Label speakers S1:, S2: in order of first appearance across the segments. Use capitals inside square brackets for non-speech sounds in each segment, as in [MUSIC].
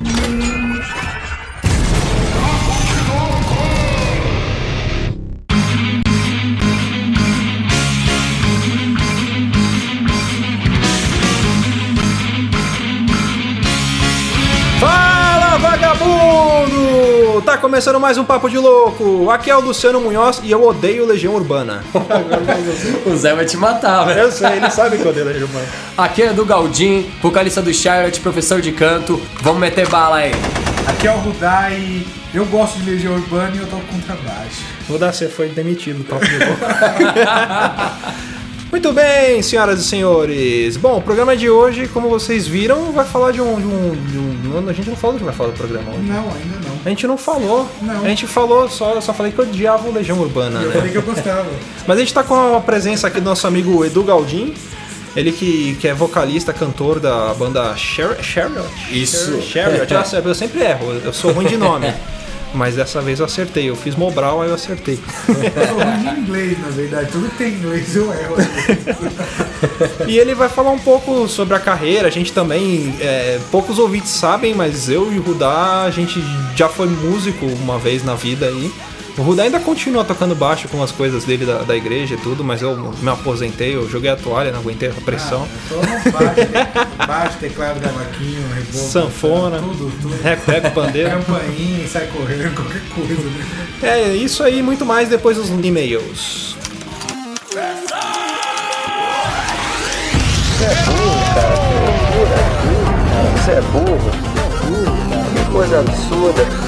S1: Mm-hmm. Começando mais um Papo de Louco. Aqui é o Luciano Munhoz e eu odeio Legião Urbana. [LAUGHS]
S2: O Zé vai te matar, velho.
S1: Eu sei, ele sabe que eu odeio Legião Urbana.
S2: Aqui é do Galdin, vocalista do Charlotte, professor de canto. Vamos meter bala aí.
S3: Aqui é o Rudá e eu gosto de Legião Urbana e eu toco contrabaixo.
S1: Vou dar, você foi demitido do Papo de Louco. [LAUGHS] Muito bem, senhoras e senhores. Bom, o programa de hoje, como vocês viram, vai falar de um. De um, de um- a gente não falou do que vai falar do programa hoje.
S3: Não, ainda não.
S1: A gente não falou.
S3: Não.
S1: A gente falou, só, eu só falei que eu odiava o Legião Urbana,
S3: Eu
S1: né?
S3: falei que eu gostava. [LAUGHS]
S1: Mas a gente tá com a presença aqui do nosso amigo Edu Galdin. Ele que, que é vocalista, cantor da banda Char Chariot.
S2: Isso.
S1: Chariot. [LAUGHS] Eu sempre erro, eu sou ruim de nome. [LAUGHS] Mas dessa vez eu acertei. Eu fiz Mobral, aí eu acertei.
S3: Eu de inglês, na verdade. Tudo que tem inglês eu erro.
S1: E ele vai falar um pouco sobre a carreira. A gente também, é, poucos ouvintes sabem, mas eu e o Rudá, a gente já foi músico uma vez na vida aí. O Rudá ainda continua tocando baixo com as coisas dele da, da igreja e tudo, mas eu me aposentei, eu joguei a toalha, não aguentei a pressão.
S3: Tô no baixo, [LAUGHS] baixo, teclado, cavaquinho, reboco.
S1: Sanfona.
S3: Tudo, tudo.
S1: Reco, pandeiro.
S3: Campainha, sai correndo, [LAUGHS] qualquer coisa. né?
S1: É isso aí, muito mais depois dos e-mails.
S4: Você é burro. Que coisa absurda.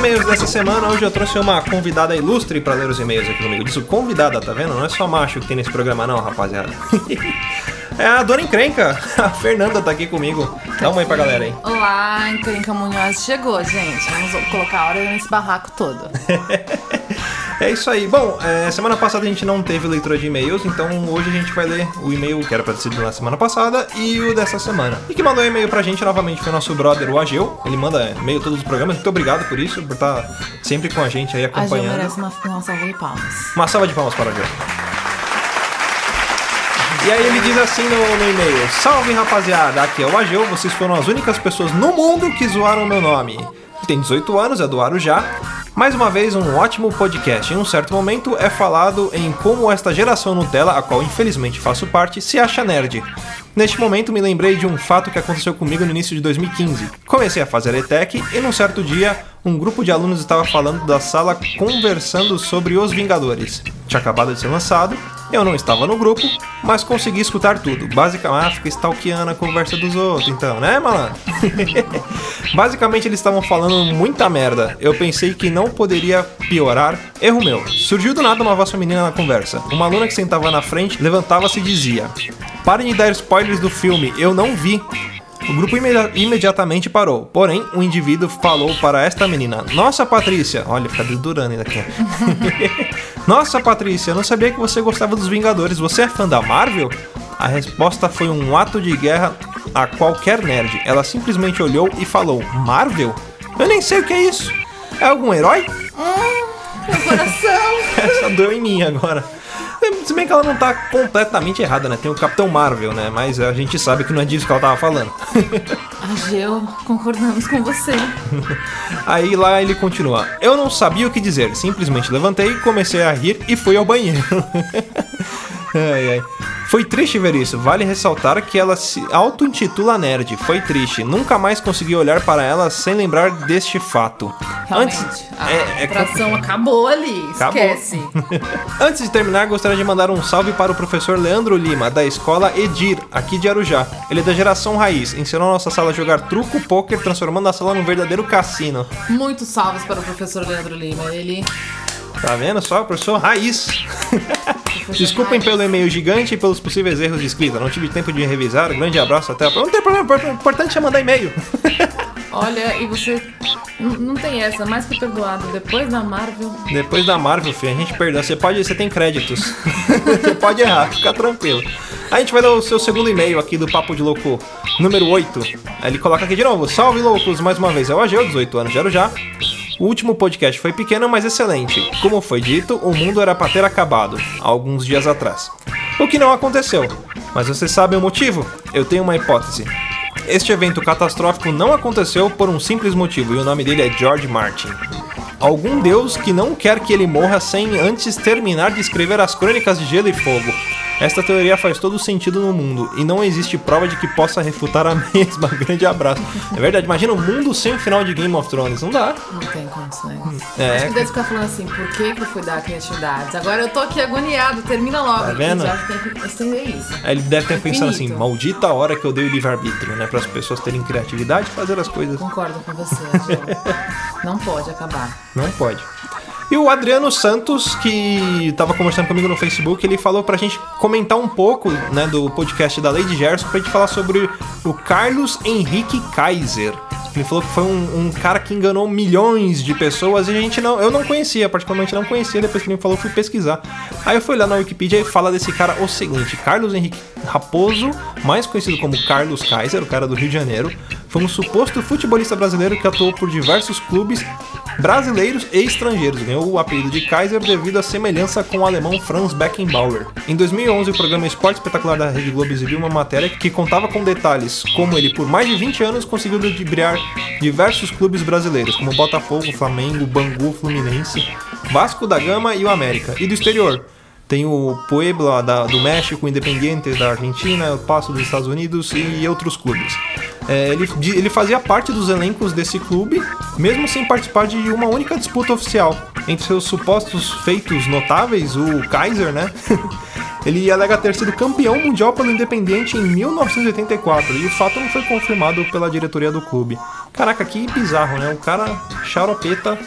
S1: e-mails dessa semana, hoje eu trouxe uma convidada ilustre pra ler os e-mails aqui comigo. Diz o convidada, tá vendo? Não é só macho que tem nesse programa, não, rapaziada. [LAUGHS] é a dona encrenca, a Fernanda tá aqui comigo. Dá uma aí pra galera aí.
S5: Olá, Encrenca Munhoz chegou, gente. Vamos colocar a hora nesse barraco todo. [LAUGHS]
S1: É isso aí. Bom, é, semana passada a gente não teve leitura de e-mails, então hoje a gente vai ler o e-mail que era pra ter sido na semana passada e o dessa semana. E que mandou e-mail pra gente novamente foi o nosso brother, o Ageu. Ele manda e-mail todos os programas. Muito obrigado por isso, por estar sempre com a gente aí acompanhando.
S5: merece uma, uma salva de palmas.
S1: Uma salva de palmas para o Ageu. E aí ele diz assim no, no e-mail: Salve rapaziada, aqui é o Ageu, vocês foram as únicas pessoas no mundo que zoaram meu nome. Tem 18 anos, é do Arujá. Mais uma vez, um ótimo podcast. Em um certo momento é falado em como esta geração Nutella, a qual infelizmente faço parte, se acha nerd. Neste momento me lembrei de um fato que aconteceu comigo no início de 2015. Comecei a fazer ETEC e num certo dia um grupo de alunos estava falando da sala conversando sobre Os Vingadores. Tinha acabado de ser lançado, eu não estava no grupo, mas consegui escutar tudo. Basicamente, fica stalkeando a conversa dos outros, então, né, malandro? [LAUGHS] Basicamente, eles estavam falando muita merda. Eu pensei que não poderia piorar. Erro meu. Surgiu do nada uma voz feminina na conversa. Uma aluna que sentava na frente levantava-se e dizia: Parem de dar spoilers do filme, eu não vi. O grupo imedi- imediatamente parou. Porém, um indivíduo falou para esta menina: Nossa, Patrícia. Olha, fica dedurando ainda aqui. [LAUGHS] Nossa, Patrícia, eu não sabia que você gostava dos Vingadores. Você é fã da Marvel? A resposta foi um ato de guerra a qualquer nerd. Ela simplesmente olhou e falou: Marvel? Eu nem sei o que é isso. É algum herói?
S5: Meu coração! [LAUGHS]
S1: Essa deu em mim agora. Se bem que ela não tá completamente errada, né? Tem o Capitão Marvel, né? Mas a gente sabe que não é disso que ela tava falando. [LAUGHS]
S5: Ageu, concordamos com você. [LAUGHS]
S1: Aí lá ele continua. Eu não sabia o que dizer, simplesmente levantei, comecei a rir e fui ao banheiro. [LAUGHS] ai, ai. Foi triste ver isso. Vale ressaltar que ela se auto-intitula nerd. Foi triste. Nunca mais consegui olhar para ela sem lembrar deste fato.
S5: Realmente.
S1: Antes,
S5: a
S1: é- é
S5: atração acabou ali.
S1: Acabou.
S5: Esquece. [LAUGHS]
S1: Antes de terminar, gostaria de mandar um salve para o professor Leandro Lima, da escola Edir, aqui de Arujá. Ele é da geração raiz, ensinou a nossa sala a jogar truco, pôquer, transformando a sala num verdadeiro cassino.
S5: Muitos salves para o professor Leandro Lima. Ele.
S1: Tá vendo só? Professor raiz. [LAUGHS] Desculpem pelo e-mail gigante e pelos possíveis erros de escrita. Não tive tempo de revisar. Grande abraço, até a próxima. Não tem problema, o importante é mandar e-mail. [LAUGHS]
S5: Olha, e você. Não tem essa, mais que perdoado. Depois da Marvel.
S1: Depois da Marvel, filho, a gente perdoa. Você pode, você tem créditos. [LAUGHS] você pode errar, fica tranquilo. A gente vai dar o seu segundo e-mail aqui do Papo de Louco, número 8. Aí ele coloca aqui de novo. Salve loucos, mais uma vez é o Ageu, 18 anos de Arujá. O último podcast foi pequeno, mas excelente. Como foi dito, o mundo era pra ter acabado, alguns dias atrás. O que não aconteceu. Mas você sabe o motivo? Eu tenho uma hipótese. Este evento catastrófico não aconteceu por um simples motivo, e o nome dele é George Martin. Algum deus que não quer que ele morra sem antes terminar de escrever as crônicas de Gelo e Fogo. Esta teoria faz todo sentido no mundo e não existe prova de que possa refutar a [LAUGHS] mesma. Grande abraço. É verdade, imagina o mundo sem o final de Game of Thrones. Não dá.
S5: Não tem condições.
S1: É.
S5: Acho que deve ficar falando assim, por que, que eu fui dar criatividades? Agora eu tô aqui agoniado, termina logo.
S1: Tá vendo?
S5: Já tem que estender isso.
S1: Aí Ele deve ter pensado assim: maldita hora que eu dei o livre-arbítrio, né? Para as pessoas terem criatividade e fazer as coisas.
S5: Concordo com você. [LAUGHS] Não pode acabar.
S1: Não pode. E o Adriano Santos, que tava conversando comigo no Facebook, ele falou pra gente comentar um pouco, né, do podcast da Lady Gerson, pra gente falar sobre o Carlos Henrique Kaiser. Ele falou que foi um, um cara que enganou milhões de pessoas e a gente não, eu não conhecia, particularmente não conhecia, depois que ele me falou, fui pesquisar. Aí eu fui lá na Wikipedia e fala desse cara o seguinte: Carlos Henrique Raposo, mais conhecido como Carlos Kaiser, o cara do Rio de Janeiro, foi um suposto futebolista brasileiro que atuou por diversos clubes brasileiros e estrangeiros. Ganhou o apelido de Kaiser devido à semelhança com o alemão Franz Beckenbauer. Em 2011, o programa Esporte Espetacular da Rede Globo exibiu uma matéria que contava com detalhes como ele, por mais de 20 anos, conseguiu ludibriar diversos clubes brasileiros, como Botafogo, Flamengo, Bangu, Fluminense, Vasco da Gama e o América, e do exterior. Tem o Puebla da- do México, Independiente da Argentina, o Passo dos Estados Unidos e outros clubes. É, ele, ele fazia parte dos elencos desse clube, mesmo sem participar de uma única disputa oficial. Entre seus supostos feitos notáveis, o Kaiser, né? [LAUGHS] ele alega ter sido campeão mundial pelo Independiente em 1984 e o fato não foi confirmado pela diretoria do clube. Caraca, que bizarro, né? O cara charopeta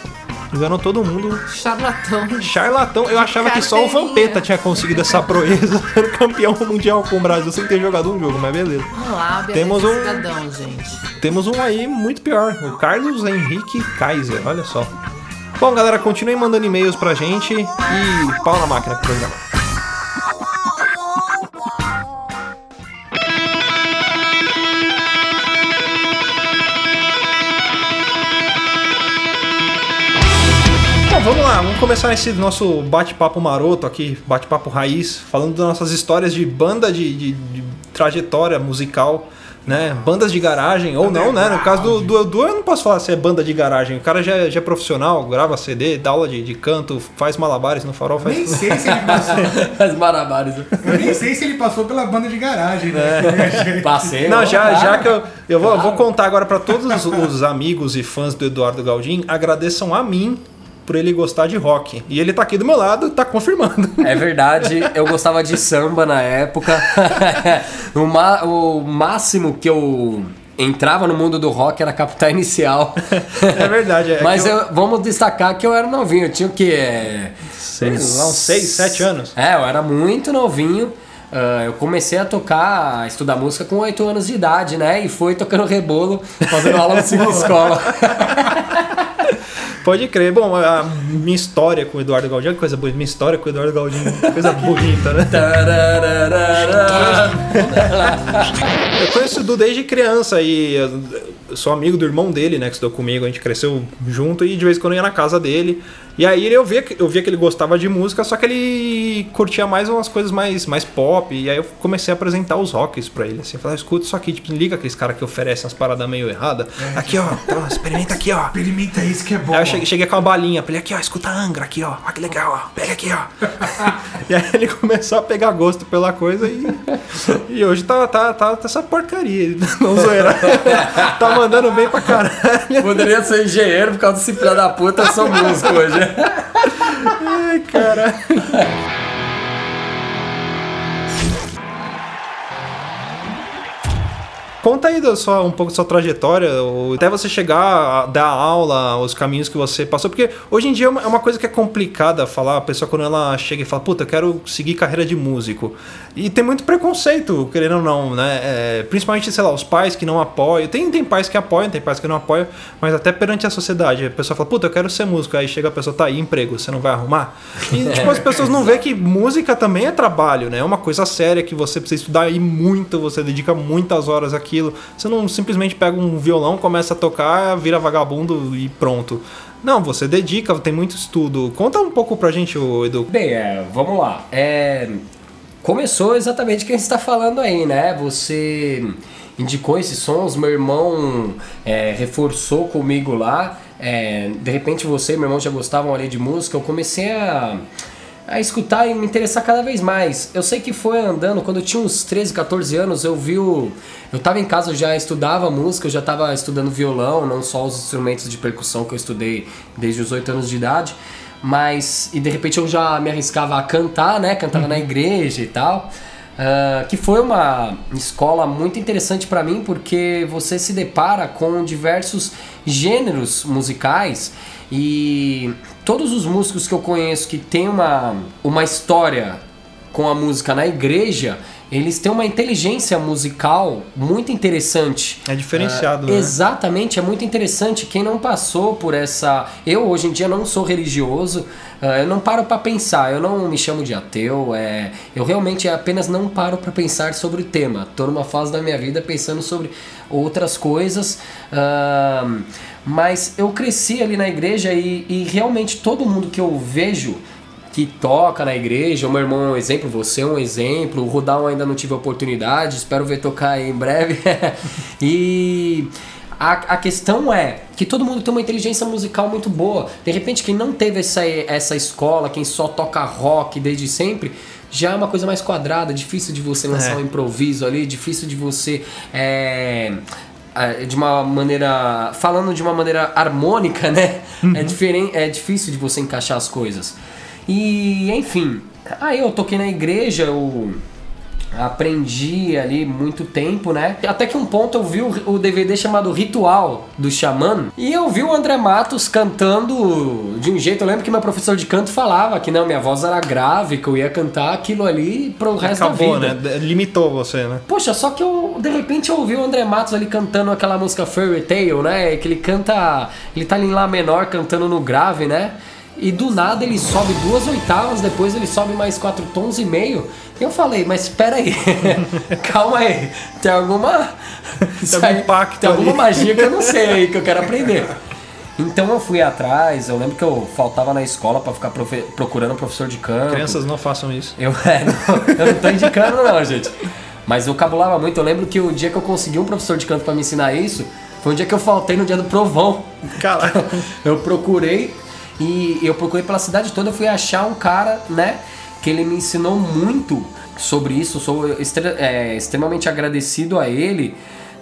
S1: enganou todo mundo.
S5: Charlatão.
S1: Charlatão, eu achava que só o. Vampeta tinha conseguido essa proeza, [LAUGHS] ser campeão mundial com o Brasil sem ter jogado um jogo, mas beleza.
S5: Vamos lá,
S1: Temos
S5: Temos
S1: um-
S5: cidadão, gente.
S1: Temos um aí muito pior, o Carlos Henrique Kaiser, olha só. Bom, galera, continuem mandando e-mails pra gente e pau na máquina pro programa. Vamos começar esse nosso bate-papo maroto aqui, bate-papo raiz, falando das nossas histórias de banda de, de- de trajetória musical, né? Bandas de garagem, ou não, né? No caso do, do Edu, eu não posso falar se é banda de garagem. O cara já, já é profissional, grava CD, dá aula de, de canto, faz malabares no farol, faz
S3: Nem sei se ele passou. [LAUGHS]
S2: As marabares.
S3: Eu nem sei se ele passou pela banda de garagem, né? [LAUGHS]
S2: Passei.
S1: Não, já,
S2: claro.
S1: já que eu, eu vou,
S2: Claro.
S1: vou contar agora pra todos os, os amigos e fãs do Eduardo Galdin, agradeçam a mim por ele gostar de rock. E ele tá aqui do meu lado, tá confirmando. [LAUGHS]
S2: É verdade, eu gostava de samba na época. [LAUGHS] o, ma- o máximo que eu entrava no mundo do rock era Capital Inicial.
S1: É verdade, é [LAUGHS]
S2: Mas
S1: eu-
S2: eu- vamos destacar que eu era novinho, eu tinha o quê?
S1: Sei lá, uns 6, 7 anos.
S2: É, eu era muito novinho. Ah, eu comecei a tocar, a estudar música com 8 anos de idade, né? E fui tocando rebolo, fazendo aula no escola.
S1: Pode crer. Bom, a minha história com o Eduardo Galdin, que coisa bonita. Minha história com o Eduardo Galdin, coisa [LAUGHS] bonita, né? Eu conheço o Du desde criança e eu sou amigo do irmão dele, né, que estudou comigo. A gente cresceu junto e de vez em quando eu ia na casa dele. E aí eu via, que- eu via que ele gostava de música, só que ele curtia mais umas coisas mais, mais pop. E aí eu comecei a apresentar os rocks pra ele. Assim, falar, escuta isso aqui, tipo, liga aqueles caras que oferecem as paradas meio erradas. Aqui, ó, então, experimenta aqui, ó.
S3: Experimenta isso que é bom.
S1: Aí eu cheguei, cheguei com uma balinha pra ele aqui, ó, escuta a Angra aqui, ó. Olha que legal, ó. Pega aqui, ó. [LAUGHS] e aí ele começou a pegar gosto pela coisa e. E hoje tá, tá, tá, tá essa porcaria. [LAUGHS] Não zoeira. tá mandando bem pra caralho.
S2: Poderia ser engenheiro por causa desse filho da puta, eu sou músico hoje.
S1: Ai, [LAUGHS] Conta aí da sua, um pouco da sua trajetória, ou até você chegar a dar aula, os caminhos que você passou, porque hoje em dia é uma, é uma coisa que é complicada falar, a pessoa quando ela chega e fala, puta, eu quero seguir carreira de músico. E tem muito preconceito, querendo ou não, né? É, principalmente, sei lá, os pais que não apoiam. Tem, tem pais que apoiam, tem pais que não apoiam, mas até perante a sociedade, a pessoa fala, puta, eu quero ser músico. Aí chega a pessoa, tá aí, emprego, você não vai arrumar? E, [LAUGHS] tipo, as pessoas não vê que música também é trabalho, né? É uma coisa séria que você precisa estudar aí muito, você dedica muitas horas àquilo. Você não simplesmente pega um violão, começa a tocar, vira vagabundo e pronto. Não, você dedica, tem muito estudo. Conta um pouco pra gente, Edu.
S2: Bem, é, vamos lá. É, começou exatamente o que a gente está falando aí, né? Você indicou esses sons, meu irmão é, reforçou comigo lá. É, de repente você e meu irmão já gostavam ali de música. Eu comecei a, a escutar e me interessar cada vez mais. Eu sei que foi andando, quando eu tinha uns 13, 14 anos, eu vi o. Eu tava em casa, eu já estudava música, eu já tava estudando violão, não só os instrumentos de percussão que eu estudei desde os 8 anos de idade. Mas, e de repente eu já me arriscava a cantar, né? Cantava na igreja e tal. Ah, que foi uma escola muito interessante para mim porque você se depara com diversos gêneros musicais e todos os músicos que eu conheço que tem uma, uma história com a música na igreja, eles têm uma inteligência musical muito interessante.
S1: É diferenciado,
S2: Ah,
S1: né?
S2: Exatamente, é muito interessante. Quem não passou por essa. Eu hoje em dia não sou religioso, ah, eu não paro pra pensar, eu não me chamo de ateu, é... eu realmente apenas não paro pra pensar sobre o tema. Tô numa fase da minha vida pensando sobre outras coisas. ah, mas eu cresci ali na igreja e, e realmente todo mundo que eu vejo que toca na igreja, o meu irmão é um exemplo, você é um exemplo, o Rudal ainda não tive a oportunidade, espero ver tocar aí em breve. [LAUGHS] e a, a questão é que todo mundo tem uma inteligência musical muito boa. De repente, quem não teve essa, essa escola, quem só toca rock desde sempre, já é uma coisa mais quadrada, difícil de você lançar
S1: É.
S2: um improviso ali, difícil de você. é, é, de uma maneira. Falando de uma maneira harmônica, né? É, diferente, é difícil de você encaixar as coisas. E, enfim. Aí eu toquei na igreja, eu aprendi ali muito tempo, né? Até que um ponto eu vi o, DVD chamado Ritual do Xamã e eu vi o André Matos cantando de um jeito. Eu lembro que meu professor de canto falava que não, minha voz era grave, que eu ia cantar aquilo ali pro resto
S1: Acabou,
S2: da vida.
S1: né? Limitou você, né?
S2: Poxa, só que eu, de repente, eu ouvi o André Matos ali cantando aquela música Fairy Tale, né? Que ele canta. Ele tá ali em Lá menor cantando no grave, né? E do nada ele sobe duas oitavas, depois ele sobe mais quatro tons e meio. E eu falei, mas espera aí, [LAUGHS] calma aí, tem alguma. Isso
S1: algum
S2: aí-
S1: pacto
S2: Tem alguma magia que eu não sei aí, que eu quero aprender. Então eu fui atrás, eu lembro que eu faltava na escola pra ficar profe- procurando professor de canto.
S1: Crianças não façam isso.
S2: Eu, [LAUGHS] é, não, eu não tô indicando não, gente. Mas eu cabulava muito. Eu lembro que o dia que eu consegui um professor de canto pra me ensinar isso, foi um dia que eu faltei no dia do provão.
S1: Caralho.
S2: Eu procurei e eu procurei pela cidade toda, fui achar um cara, né, que ele me ensinou muito sobre isso. Sou é, extremamente agradecido a ele,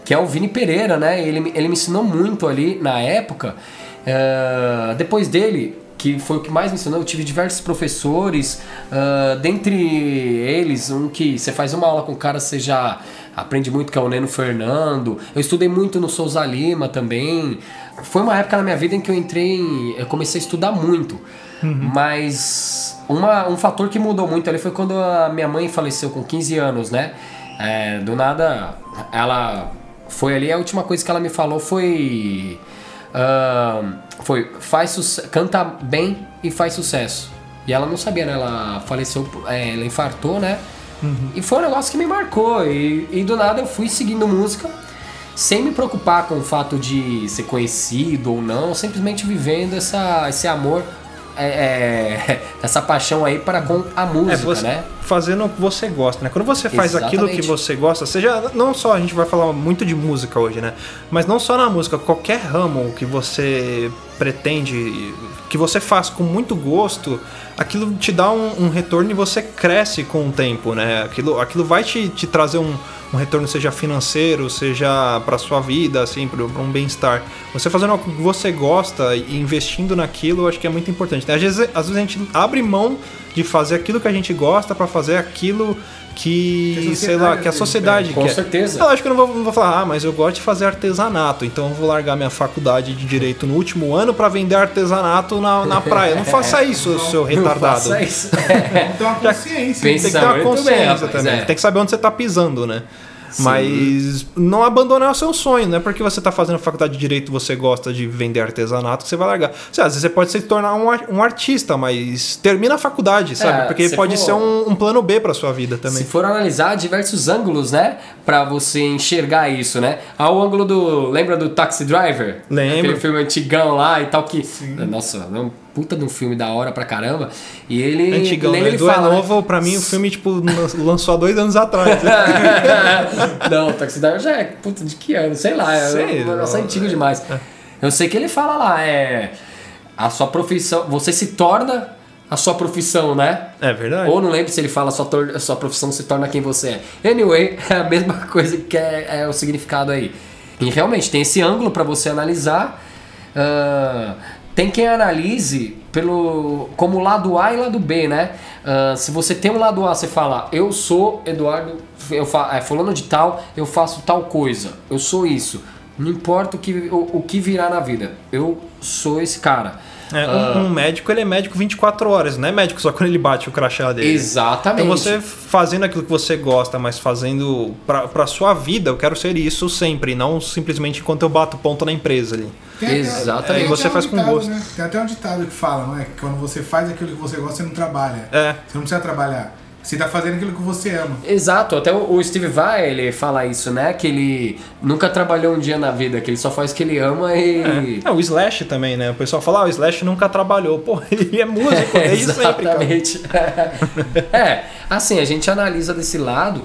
S2: que é o Vini Pereira, né? Ele, ele me ensinou muito ali na época. É, depois dele, que foi o que mais me ensinou, eu tive diversos professores, ah, dentre eles, um que você faz uma aula com o cara, você já aprende muito, é o Neno Fernando. Eu estudei muito no Souza Lima também. Foi uma época na minha vida em que eu entrei em, eu comecei a estudar muito. Mas uma, um fator que mudou muito ali foi quando a minha mãe faleceu com 15 anos, né? É, do nada, ela foi ali, a última coisa que ela me falou foi. ahn, foi faz canta bem e faz sucesso. E ela não sabia, né? Ela faleceu, é, ela infartou, né? E foi um negócio que me marcou. E, e do nada eu fui seguindo música, sem me preocupar com o fato de ser conhecido ou não, simplesmente vivendo essa, esse amor é, é, [LAUGHS] essa paixão aí para com a música,
S1: É, você
S2: né?
S1: fazendo o que você gosta, né? Quando você faz aquilo que
S2: Exatamente.
S1: você gosta, seja não só a gente vai falar muito de música hoje, né? Mas não só na música, qualquer ramo que você pretende, que você faz com muito gosto, aquilo te dá um, um retorno e você cresce com o tempo, né? Aquilo, aquilo vai te, te trazer um, um retorno, seja financeiro, seja para sua vida, assim, para um bem-estar. Você fazendo o que você gosta e investindo naquilo, eu acho que é muito importante. né? Às vezes, às vezes a gente abre mão de fazer aquilo que a gente gosta para fazer aquilo que,
S3: Que a
S1: sei lá,
S3: sociedade
S1: que a sociedade
S2: Com
S1: quer.
S2: certeza.
S1: Eu acho que eu não vou, não vou falar, ah, mas eu gosto de fazer artesanato, então eu vou largar minha faculdade de direito no último ano para vender artesanato na, na [LAUGHS] praia. Não faça isso, seu
S2: Não
S1: retardado.
S2: faça isso.
S3: Então a consciência.
S2: Pensa-
S1: Tem que ter uma
S2: bem,
S1: consciência também.
S2: é.
S1: Tem que saber onde você tá pisando, né? Mas não abandonar o seu sonho, não é porque você tá fazendo faculdade de direito e você gosta de vender artesanato que você vai largar. Lá, Às vezes você pode se tornar um, um artista, mas termina a faculdade, sabe?
S2: É,
S1: porque
S2: se
S1: pode
S2: for-
S1: ser um, um plano B pra sua vida também.
S2: Se for analisar diversos ângulos, né? Pra você enxergar isso, né? Há o ângulo do. Lembra do Taxi Driver?
S1: Lembro.
S2: Aquele filme antigão lá e tal que. Nossa, é um puta de um filme da hora pra caramba. E ele.
S1: Antigão, né?
S2: ele
S1: Do é
S2: fala, né?
S1: novo, pra mim, o filme, tipo, lançou há dois anos atrás. [LAUGHS]
S2: Não, o Taxi Driver já é. Puta, de que ano? Sei lá.
S1: Sei
S2: é um negócio antigo demais. Eu sei que ele fala lá, é. A sua profissão. Você se torna a sua profissão, né?
S1: É verdade.
S2: Ou não lembro se ele fala sua, tor- sua profissão se torna quem você é. Anyway, [LAUGHS] é a mesma coisa que é, é o significado aí. E realmente tem esse ângulo para você analisar. Ah, tem quem analise pelo como lado A e lado B, né? Ah, se você tem um lado A, você fala, eu sou Eduardo, eu fa é, fulano de tal, eu faço tal coisa, eu sou isso. Não importa o que, o, o que virar na vida, eu sou esse cara.
S1: É, um, um médico, ele é médico 24 horas, não é médico só quando ele bate o crachá dele.
S2: Exatamente.
S1: Então você fazendo aquilo que você gosta, mas fazendo pra, pra sua vida, eu quero ser isso sempre, não simplesmente enquanto eu bato ponto na empresa ali.
S3: Até-
S2: Exatamente.
S3: tem
S1: Você
S3: um
S1: faz com
S3: ditado,
S1: gosto.
S3: né? Tem até um ditado que fala, não é? Que quando você faz aquilo que você gosta, você não trabalha.
S1: É.
S3: Você não precisa trabalhar. Você tá fazendo aquilo que você ama.
S2: Exato, até o Steve Vai, ele fala isso, né? Que ele nunca trabalhou um dia na vida, que ele só faz o que ele ama e.
S1: É, o Slash também, né? O pessoal fala, ah, o Slash nunca trabalhou. Pô, [LAUGHS] ele é músico desde sempre, cara.
S2: Exatamente. [LAUGHS] é, assim, a gente analisa desse lado,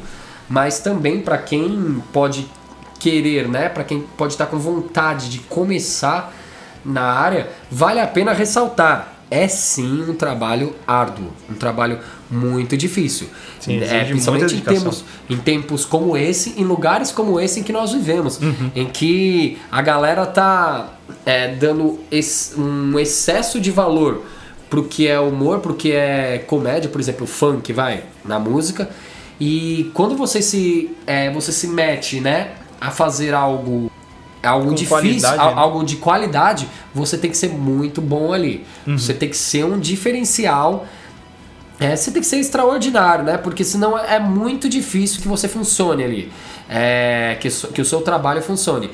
S2: mas também pra quem pode querer, né? Pra quem pode estar com vontade de começar na área, vale a pena ressaltar. É sim um trabalho árduo, um trabalho muito difícil.
S1: Sim,
S2: é, principalmente em tempos, em tempos como esse, em lugares como esse em que nós vivemos,
S1: Uhum.
S2: em que a galera tá é, dando ex- um excesso de valor pro que é humor, pro que é comédia, por exemplo, funk, vai, na música. E quando você se, é, você se mete, né, a fazer algo algo
S1: Com
S2: difícil,
S1: né?
S2: algo de qualidade, você tem que ser muito bom ali.
S1: Uhum.
S2: Você tem que ser um diferencial. É, você tem que ser extraordinário, né? Porque senão é muito difícil que você funcione ali. É, que, que o seu trabalho funcione.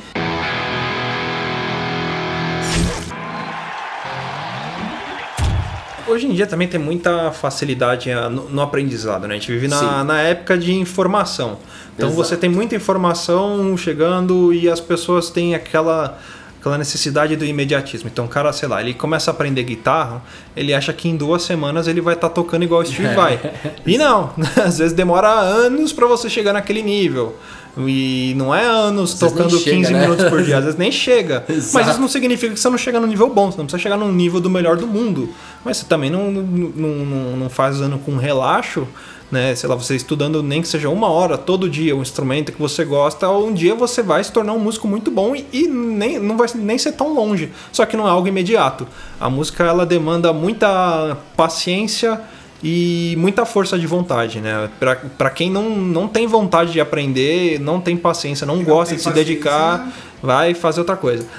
S1: Hoje em dia também tem muita facilidade ah, no, no aprendizado, né? A gente vive na,
S2: Sim.
S1: na época de informação. Então
S2: Exato.
S1: você tem muita informação chegando e as pessoas têm aquela, aquela necessidade do imediatismo. Então o cara, sei lá, ele começa a aprender guitarra, ele acha que em duas semanas ele vai estar tocando igual o Steve Vai. E não, [LAUGHS] às vezes demora anos para você chegar naquele nível. E não é anos tocando
S2: chega,
S1: 15
S2: né?
S1: minutos por dia, às vezes nem [LAUGHS] chega. Mas
S2: Exato.
S1: isso não significa que você não chega no nível bom, você não precisa chegar no nível do melhor do mundo. Mas você também não, não, não, não faz ano com relaxo, né? Sei lá, você estudando nem que seja uma hora todo dia um instrumento que você gosta, um dia você vai se tornar um músico muito bom e, e nem, não vai nem ser tão longe. Só que não é algo imediato. A música ela demanda muita paciência e muita força de vontade, né? Pra, pra quem não, não tem vontade de aprender, não tem paciência, não gosta de se dedicar, vai fazer outra coisa. [LAUGHS]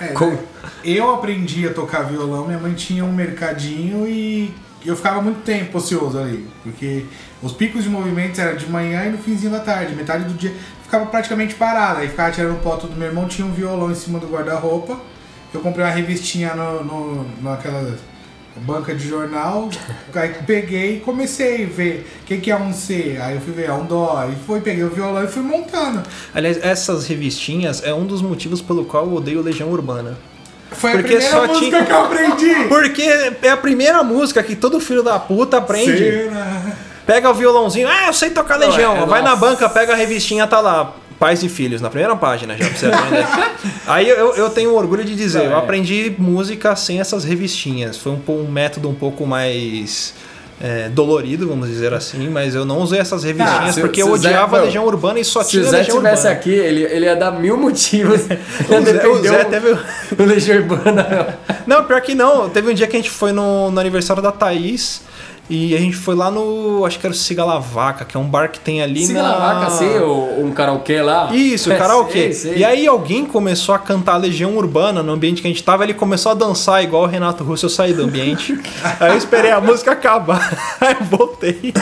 S3: É,
S2: Com-
S3: Eu aprendi a tocar violão, minha mãe tinha um mercadinho e eu ficava muito tempo ocioso ali. Porque os picos de movimentos eram de manhã e no finzinho da tarde. Metade do dia ficava praticamente parada. Aí ficava tirando foto do meu irmão, tinha um violão em cima do guarda-roupa. Eu comprei uma revistinha no, no, naquela banca de jornal. [LAUGHS] aí peguei e comecei a ver o que, que é um C. Aí eu fui ver, é um Dó. E fui, peguei o violão e fui montando.
S1: Aliás, essas revistinhas é um dos motivos pelo qual eu odeio Legião Urbana.
S3: Foi
S1: porque
S3: a primeira
S1: só
S3: música
S1: tinha.
S3: que eu aprendi.
S1: Porque é a primeira música que todo filho da puta aprende.
S3: Cena.
S1: Pega o violãozinho, ah, eu sei tocar
S2: Não,
S1: Legião.
S2: é-
S1: Vai na
S2: nossa.
S1: banca, pega a revistinha, tá lá. Pais e filhos, na primeira página já, pra você aprender. [LAUGHS] Aí eu, eu tenho orgulho de dizer,
S2: Não,
S1: eu
S2: é.
S1: aprendi música sem essas revistinhas. Foi um, um método um pouco mais é, dolorido, vamos dizer assim, mas eu não usei essas revistinhas
S2: se-
S1: porque
S2: se
S1: eu
S2: o Zé-
S1: odiava a Legião Urbana e só
S2: Se
S1: tinha
S2: o Zé
S1: Legião
S2: tivesse
S1: Urbana.
S2: aqui, ele, ele ia dar mil motivos. [LAUGHS]
S1: O Zé, o Zé
S2: o-
S1: teve. [LAUGHS]
S2: o Legião Urbana.
S1: Não, pior que não. Teve um dia que a gente foi no, no aniversário da Thaís e a gente foi lá no. Acho que era o Siga La Vaca, que é um bar que tem ali
S2: Siga
S1: na.
S2: na vaca, assim, ou um karaokê lá.
S1: Isso, [LAUGHS]
S2: É,
S1: karaokê.
S2: sei, sei.
S1: E aí alguém começou a cantar Legião Urbana no ambiente que a gente tava, ele começou a dançar igual o Renato Russo, eu saí do ambiente. [LAUGHS] aí eu esperei a música acabar. [LAUGHS] aí eu voltei.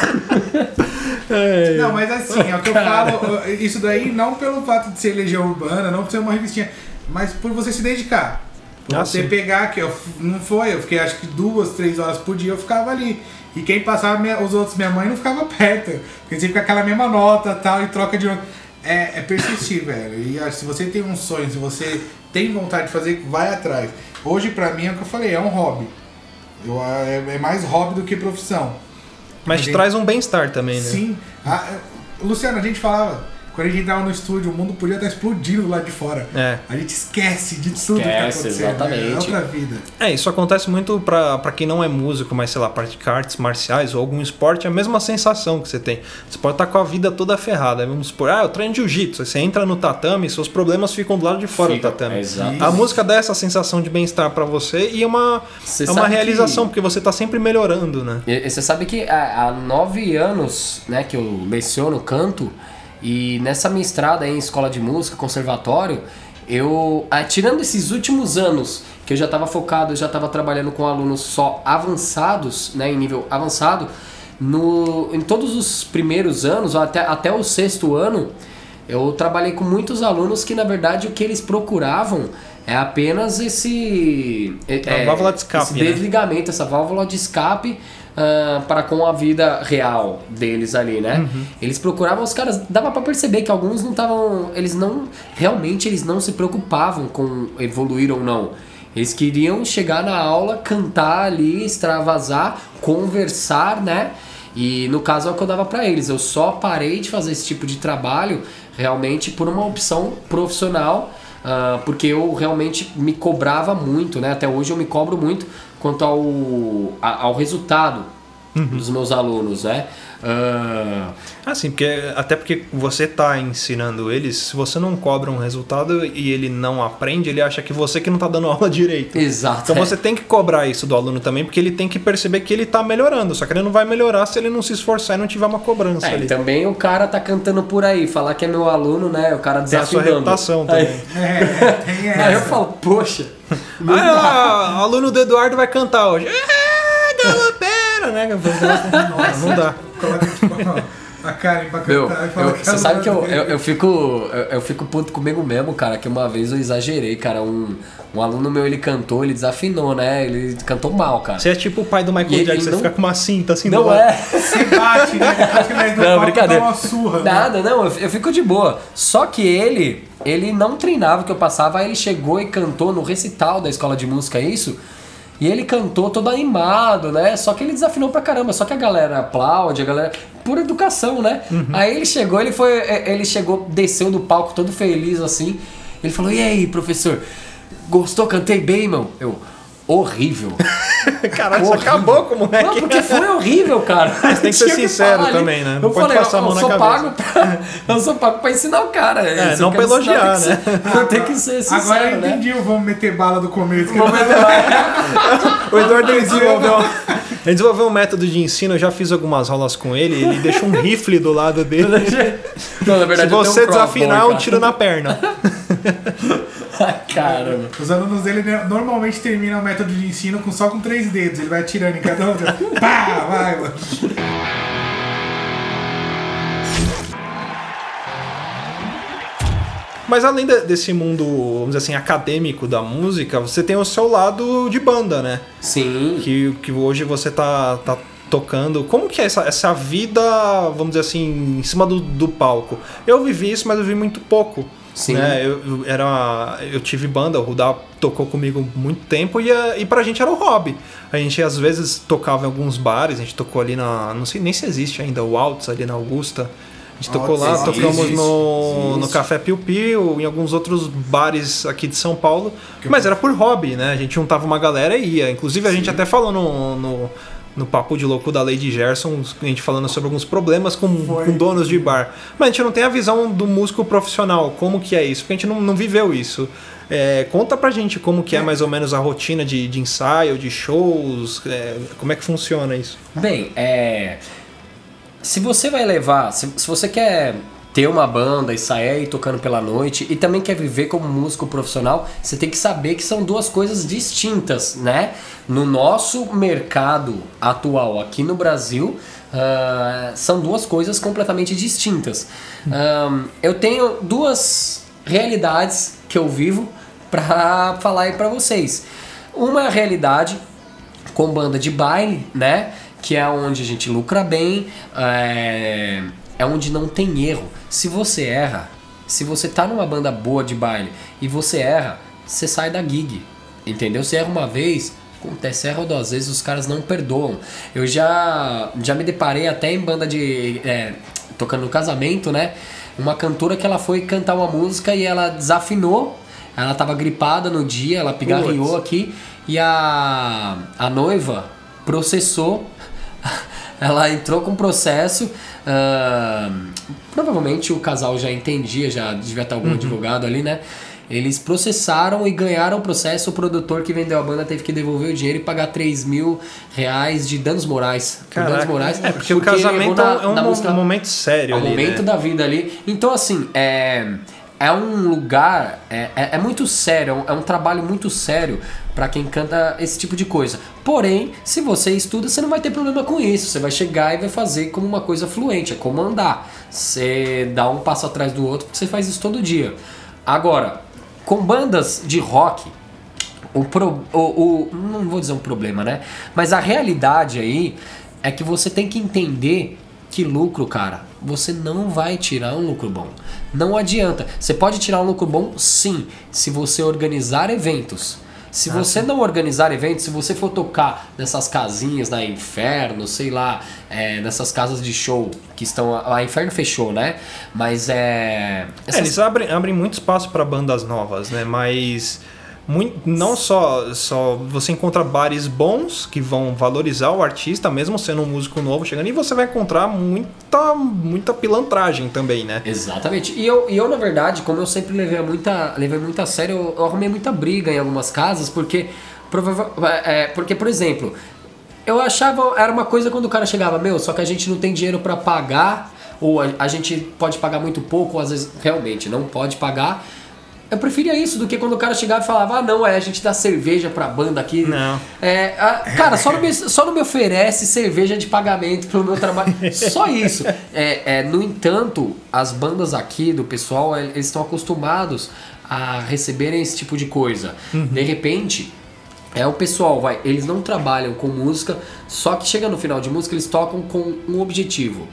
S1: É.
S3: Não, mas assim, é o que eu falo. Isso daí não pelo fato de ser Legião Urbana, não por ser uma revistinha, mas por você se dedicar.
S1: Ah,
S3: você
S1: sim.
S3: pegar, que eu, não foi, eu fiquei acho que duas, três horas por dia, eu ficava ali. E quem passava, minha- os outros, minha mãe não ficava perto. Porque sempre com aquela mesma nota tal, e troca de nota. É, é persistir, velho. E se você tem um sonho, se você tem vontade de fazer, vai atrás. Hoje, pra mim, é o que eu falei, é um hobby. Eu, é, é mais hobby do que profissão.
S1: Mas te
S3: Gente,
S1: traz um bem-estar também, né?
S3: Sim. Ah, é, Luciano, a gente falava, quando a gente entrava no estúdio, o mundo podia estar explodindo lá de fora.
S1: É.
S3: A gente esquece de tudo que tá acontecendo.
S2: exatamente.
S3: É outra vida.
S1: É, isso acontece muito pra, pra quem não é músico, mas sei lá, pratica artes marciais ou algum esporte, é a mesma sensação que você tem. Você pode estar com a vida toda ferrada. Vamos supor, ah, eu treino jiu-jitsu. Você entra no tatame, seus problemas ficam do lado de fora
S2: Fica,
S1: do tatame.
S2: exato.
S1: A música dá essa sensação de bem-estar pra você e é uma,
S2: Você
S1: é uma
S2: sabe
S1: realização,
S2: que-
S1: porque você tá sempre melhorando, né?
S2: E- e Você sabe que há, há nove anos né, que eu leciono canto e nessa minha estrada em escola de música, conservatório, eu, ah, tirando esses últimos anos que eu já estava focado, eu já estava trabalhando com alunos só avançados, né, em nível avançado, no, em todos os primeiros anos, até, até o sexto ano, eu trabalhei com muitos alunos que na verdade o que eles procuravam é apenas esse. É,
S1: válvula de escape,
S2: esse
S1: né?
S2: desligamento, essa válvula de escape ah, para com a vida real deles ali, né?
S1: Uhum.
S2: Eles procuravam os caras, dava pra perceber que alguns não estavam, eles não realmente eles não se preocupavam com evoluir ou não. Eles queriam chegar na aula, cantar ali, extravasar, conversar, né? E no caso é o que eu dava pra eles. Eu só parei de fazer esse tipo de trabalho realmente por uma opção profissional, ah, porque eu realmente me cobrava muito, né? Até hoje eu me cobro muito quanto ao, a- ao resultado dos meus alunos, né? Ah,
S1: sim, porque, até porque você tá ensinando eles, se você não cobra um resultado e ele não aprende, ele acha que você que não tá dando [LAUGHS] aula direito.
S2: exato.
S1: Então
S2: é.
S1: você tem que cobrar isso do aluno também, porque ele tem que perceber que ele tá melhorando. Só que ele não vai melhorar se ele não se esforçar e não tiver uma cobrança
S2: É,
S1: ali.
S2: também o cara tá cantando por aí, falar que é meu aluno, né? O cara
S1: Tem a sua reputação
S2: Aí-
S1: também.
S3: É, tem essa.
S2: Aí eu falo, poxa, [LAUGHS]
S1: Ah, o aluno do Eduardo vai cantar hoje. Ah, galopera, né? [LAUGHS] Não, não dá.
S3: A Karen pra
S2: Meu,
S3: cantar e fala
S2: eu-
S3: que
S2: você
S3: ela
S2: sabe que eu, eu, eu fico eu, eu fico puto comigo mesmo, cara, que uma vez eu exagerei, cara, um, um aluno meu, ele cantou, ele desafinou, né, ele cantou mal, cara.
S1: Você é tipo o pai do Michael
S2: E
S1: Jackson, você
S2: não-
S1: fica com uma cinta assim
S2: Não é, [LAUGHS]
S3: Se bate, né? Depois que ele é
S2: não,
S3: palco,
S2: brincadeira.
S3: dá uma surra. né?
S2: Nada, não, eu, eu fico de boa. Só que ele, ele não treinava o que eu passava, aí ele chegou e cantou no recital da escola de música, isso. E ele cantou todo animado, né? Só que ele desafinou pra caramba. Só que a galera aplaude, a galera. Por educação, né? Aí ele chegou, ele foi. é, Ele chegou, desceu do palco todo feliz assim. Ele falou: E aí, professor? Gostou? Cantei bem, meu? Eu. Horrível. [LAUGHS]
S1: Caralho, você
S2: Horrível.
S1: acabou com o moleque.
S2: Não, porque foi horrível, cara. [LAUGHS]
S1: Mas tem que ser sincero
S2: ali.
S1: também, né? Não
S2: eu
S1: pode
S2: falei,
S1: passar a
S2: eu,
S1: mão
S2: eu
S1: na
S2: sou
S1: cabeça.
S2: pago pra, [LAUGHS] eu sou pago pra ensinar o cara.
S1: É,
S2: Se
S1: não
S2: eu
S1: pra elogiar,
S2: que ser- Tem que ser sincero,
S3: Agora eu
S2: né?
S3: entendi o vamos meter bala do começo. que
S2: Vamos meter lá.
S1: O Eduardo desenvolveu, ele desenvolveu um método de ensino, eu já fiz algumas aulas com ele, ele deixa um rifle do lado dele.
S2: Não, na
S1: Se
S2: verdade, eu tenho um
S1: você desafinar, um tiro na perna. [LAUGHS]
S2: Caramba.
S3: Os alunos dele normalmente terminam o método de ensino com, só com três dedos. Ele vai atirando em cada um. [LAUGHS] Pá, vai, mano.
S1: Mas além de- desse mundo, vamos dizer assim, acadêmico da música, você tem o seu lado de banda, né?
S2: Sim.
S1: Que, que hoje você tá, tá tocando. Como que é essa, essa vida, vamos dizer assim, em cima do, do palco? Eu vivi isso, mas eu vi muito pouco.
S2: Sim.
S1: Né? Eu, eu era, eu tive banda, o Rudá tocou comigo muito tempo e, a- e pra gente era o hobby. A gente às vezes tocava em alguns bares, a gente tocou ali na. Não sei nem se existe ainda, o Altos ali na Augusta. A gente tocou lá,
S3: Altos
S1: tocamos
S3: existe,
S1: no, no
S2: existe.
S1: Café Piu Piu, em alguns outros bares aqui de São Paulo. Mas era por hobby, né? A gente juntava uma galera e ia. Inclusive a gente até falou no, no, no Papo de Louco da Lady Gerson, a gente falando sobre alguns problemas com, com donos de bar. Mas a gente não tem a visão do músico profissional, como que é isso, porque a gente não, não viveu isso. É, conta pra gente como que é mais ou menos a rotina de, de ensaio, de shows, é, como é que funciona isso.
S2: Bem, é. Se você vai levar. Se, se você quer ter uma banda e sair tocando pela noite e também quer viver como músico profissional, você tem que saber que são duas coisas distintas, né? No nosso mercado atual aqui no Brasil, ah, são duas coisas completamente distintas. Ahn, eu tenho duas realidades que eu vivo pra [LAUGHS] falar aí pra vocês. Uma é realidade com banda de baile, né? Que é onde a gente lucra bem, é, é onde não tem erro. Se você erra, se você tá numa banda boa de baile e você erra, você sai da gig, entendeu? Você erra uma vez, acontece, erra duas vezes, os caras não perdoam. Eu já, já me deparei até em banda de. é, tocando no casamento, né? Uma cantora que ela foi cantar uma música e ela desafinou. Ela tava gripada no dia, ela pigarreou aqui e a, a noiva processou. Ela entrou com processo. ah, provavelmente o casal já entendia, já devia estar algum advogado ali, né? Eles processaram e ganharam o processo. O produtor que vendeu a banda teve que devolver o dinheiro e pagar 3 mil reais de danos morais. Por danos
S1: Caraca.
S2: morais.
S1: É, porque, o
S2: ele errou
S1: casamento
S2: na-
S1: é um,
S2: música-
S1: um momento sério
S2: é um
S1: ali,
S2: momento
S1: né?
S2: da vida ali. Então, assim, é, é um lugar, é, é, é muito sério, é um, é um trabalho muito sério pra quem canta esse tipo de coisa. Porém, se você estuda, você não vai ter problema com isso. Você vai chegar e vai fazer como uma coisa fluente, é como andar. Você dá um passo atrás do outro porque você faz isso todo dia. Agora, com bandas de rock, o, pro, o, o- não vou dizer um problema, né? Mas a realidade aí é que você tem que entender que lucro, cara, você não vai tirar um lucro bom. Não adianta. Você pode tirar um lucro bom, sim, se você organizar eventos. Se você não organizar eventos, se você for tocar nessas casinhas na Inferno, sei lá, é, nessas casas de show que estão. A Inferno fechou, né? Mas é.
S1: É,
S2: essas-
S1: eles abrem, abrem muito espaço para bandas novas, né? Mas muito, não só, só você encontra bares bons que vão valorizar o artista, mesmo sendo um músico novo chegando, e você vai encontrar muita, muita pilantragem também, né?
S2: Exatamente. E eu, e eu, na verdade, como eu sempre levei muita, levei muito a sério, eu, eu arrumei muita briga em algumas casas, porque, prova- é, porque por exemplo, eu achava, era uma coisa quando o cara chegava, meu, só que a gente não tem dinheiro pra pagar, ou a, a gente pode pagar muito pouco, ou às vezes realmente não pode pagar. Eu preferia isso do que quando o cara chegava e falava, ah, não, é, a gente dá cerveja pra banda aqui.
S1: Não.
S2: É, a- cara, só não, me, só não me oferece cerveja de pagamento pelo meu trabalho. [LAUGHS] Só isso. É, é, no entanto, as bandas aqui do pessoal, é, eles estão acostumados a receberem esse tipo de coisa. De repente, é o pessoal, vai, eles não trabalham com música, só que chega no final de música, eles tocam com um objetivo.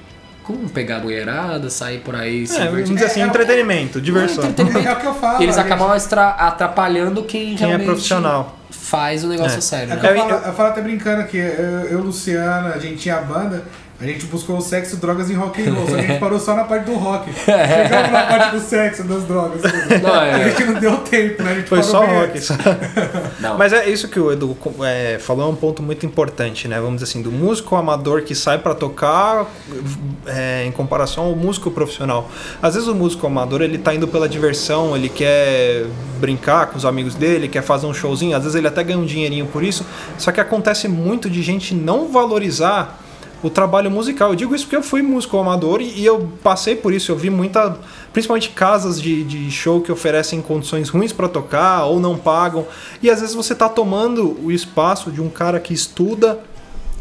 S2: Como pegar a mulherada, sair por aí, se
S1: É, vamos
S2: divertir.
S1: dizer assim,
S3: É, é-
S1: entretenimento, diversão.
S2: entretenimento.
S3: É o que eu falo.
S2: Eles acabam atrapalhando quem,
S1: Quem é
S2: realmente
S1: profissional.
S2: faz o negócio
S1: É.
S2: sério.
S3: É
S2: né?
S3: eu,
S1: Eu-
S3: falo,
S1: eu-
S3: eu falo até brincando que eu, eu Luciana, a gente tinha a banda, a gente buscou o sexo, drogas e rock and roll, só que a gente [LAUGHS] parou só na parte do rock. [LAUGHS] Chegamos na parte do sexo, das drogas.
S2: Não, é.
S3: A gente não deu tempo, né? A gente
S1: Foi
S3: parou
S1: só rock. só. [LAUGHS] Mas é isso que o Edu é, falou, é um ponto muito importante, né? Vamos dizer assim, do músico amador que sai pra tocar é, em comparação ao músico profissional. Às vezes o músico amador ele tá indo pela diversão, ele quer brincar com os amigos dele, quer fazer um showzinho, às vezes ele até ganha um dinheirinho por isso. Só que acontece muito de gente não valorizar o trabalho musical. Eu digo isso porque eu fui músico amador e, e eu passei por isso. Eu vi muita, principalmente casas de, de show que oferecem condições ruins para tocar ou não pagam. E às vezes você tá tomando o espaço de um cara que estuda.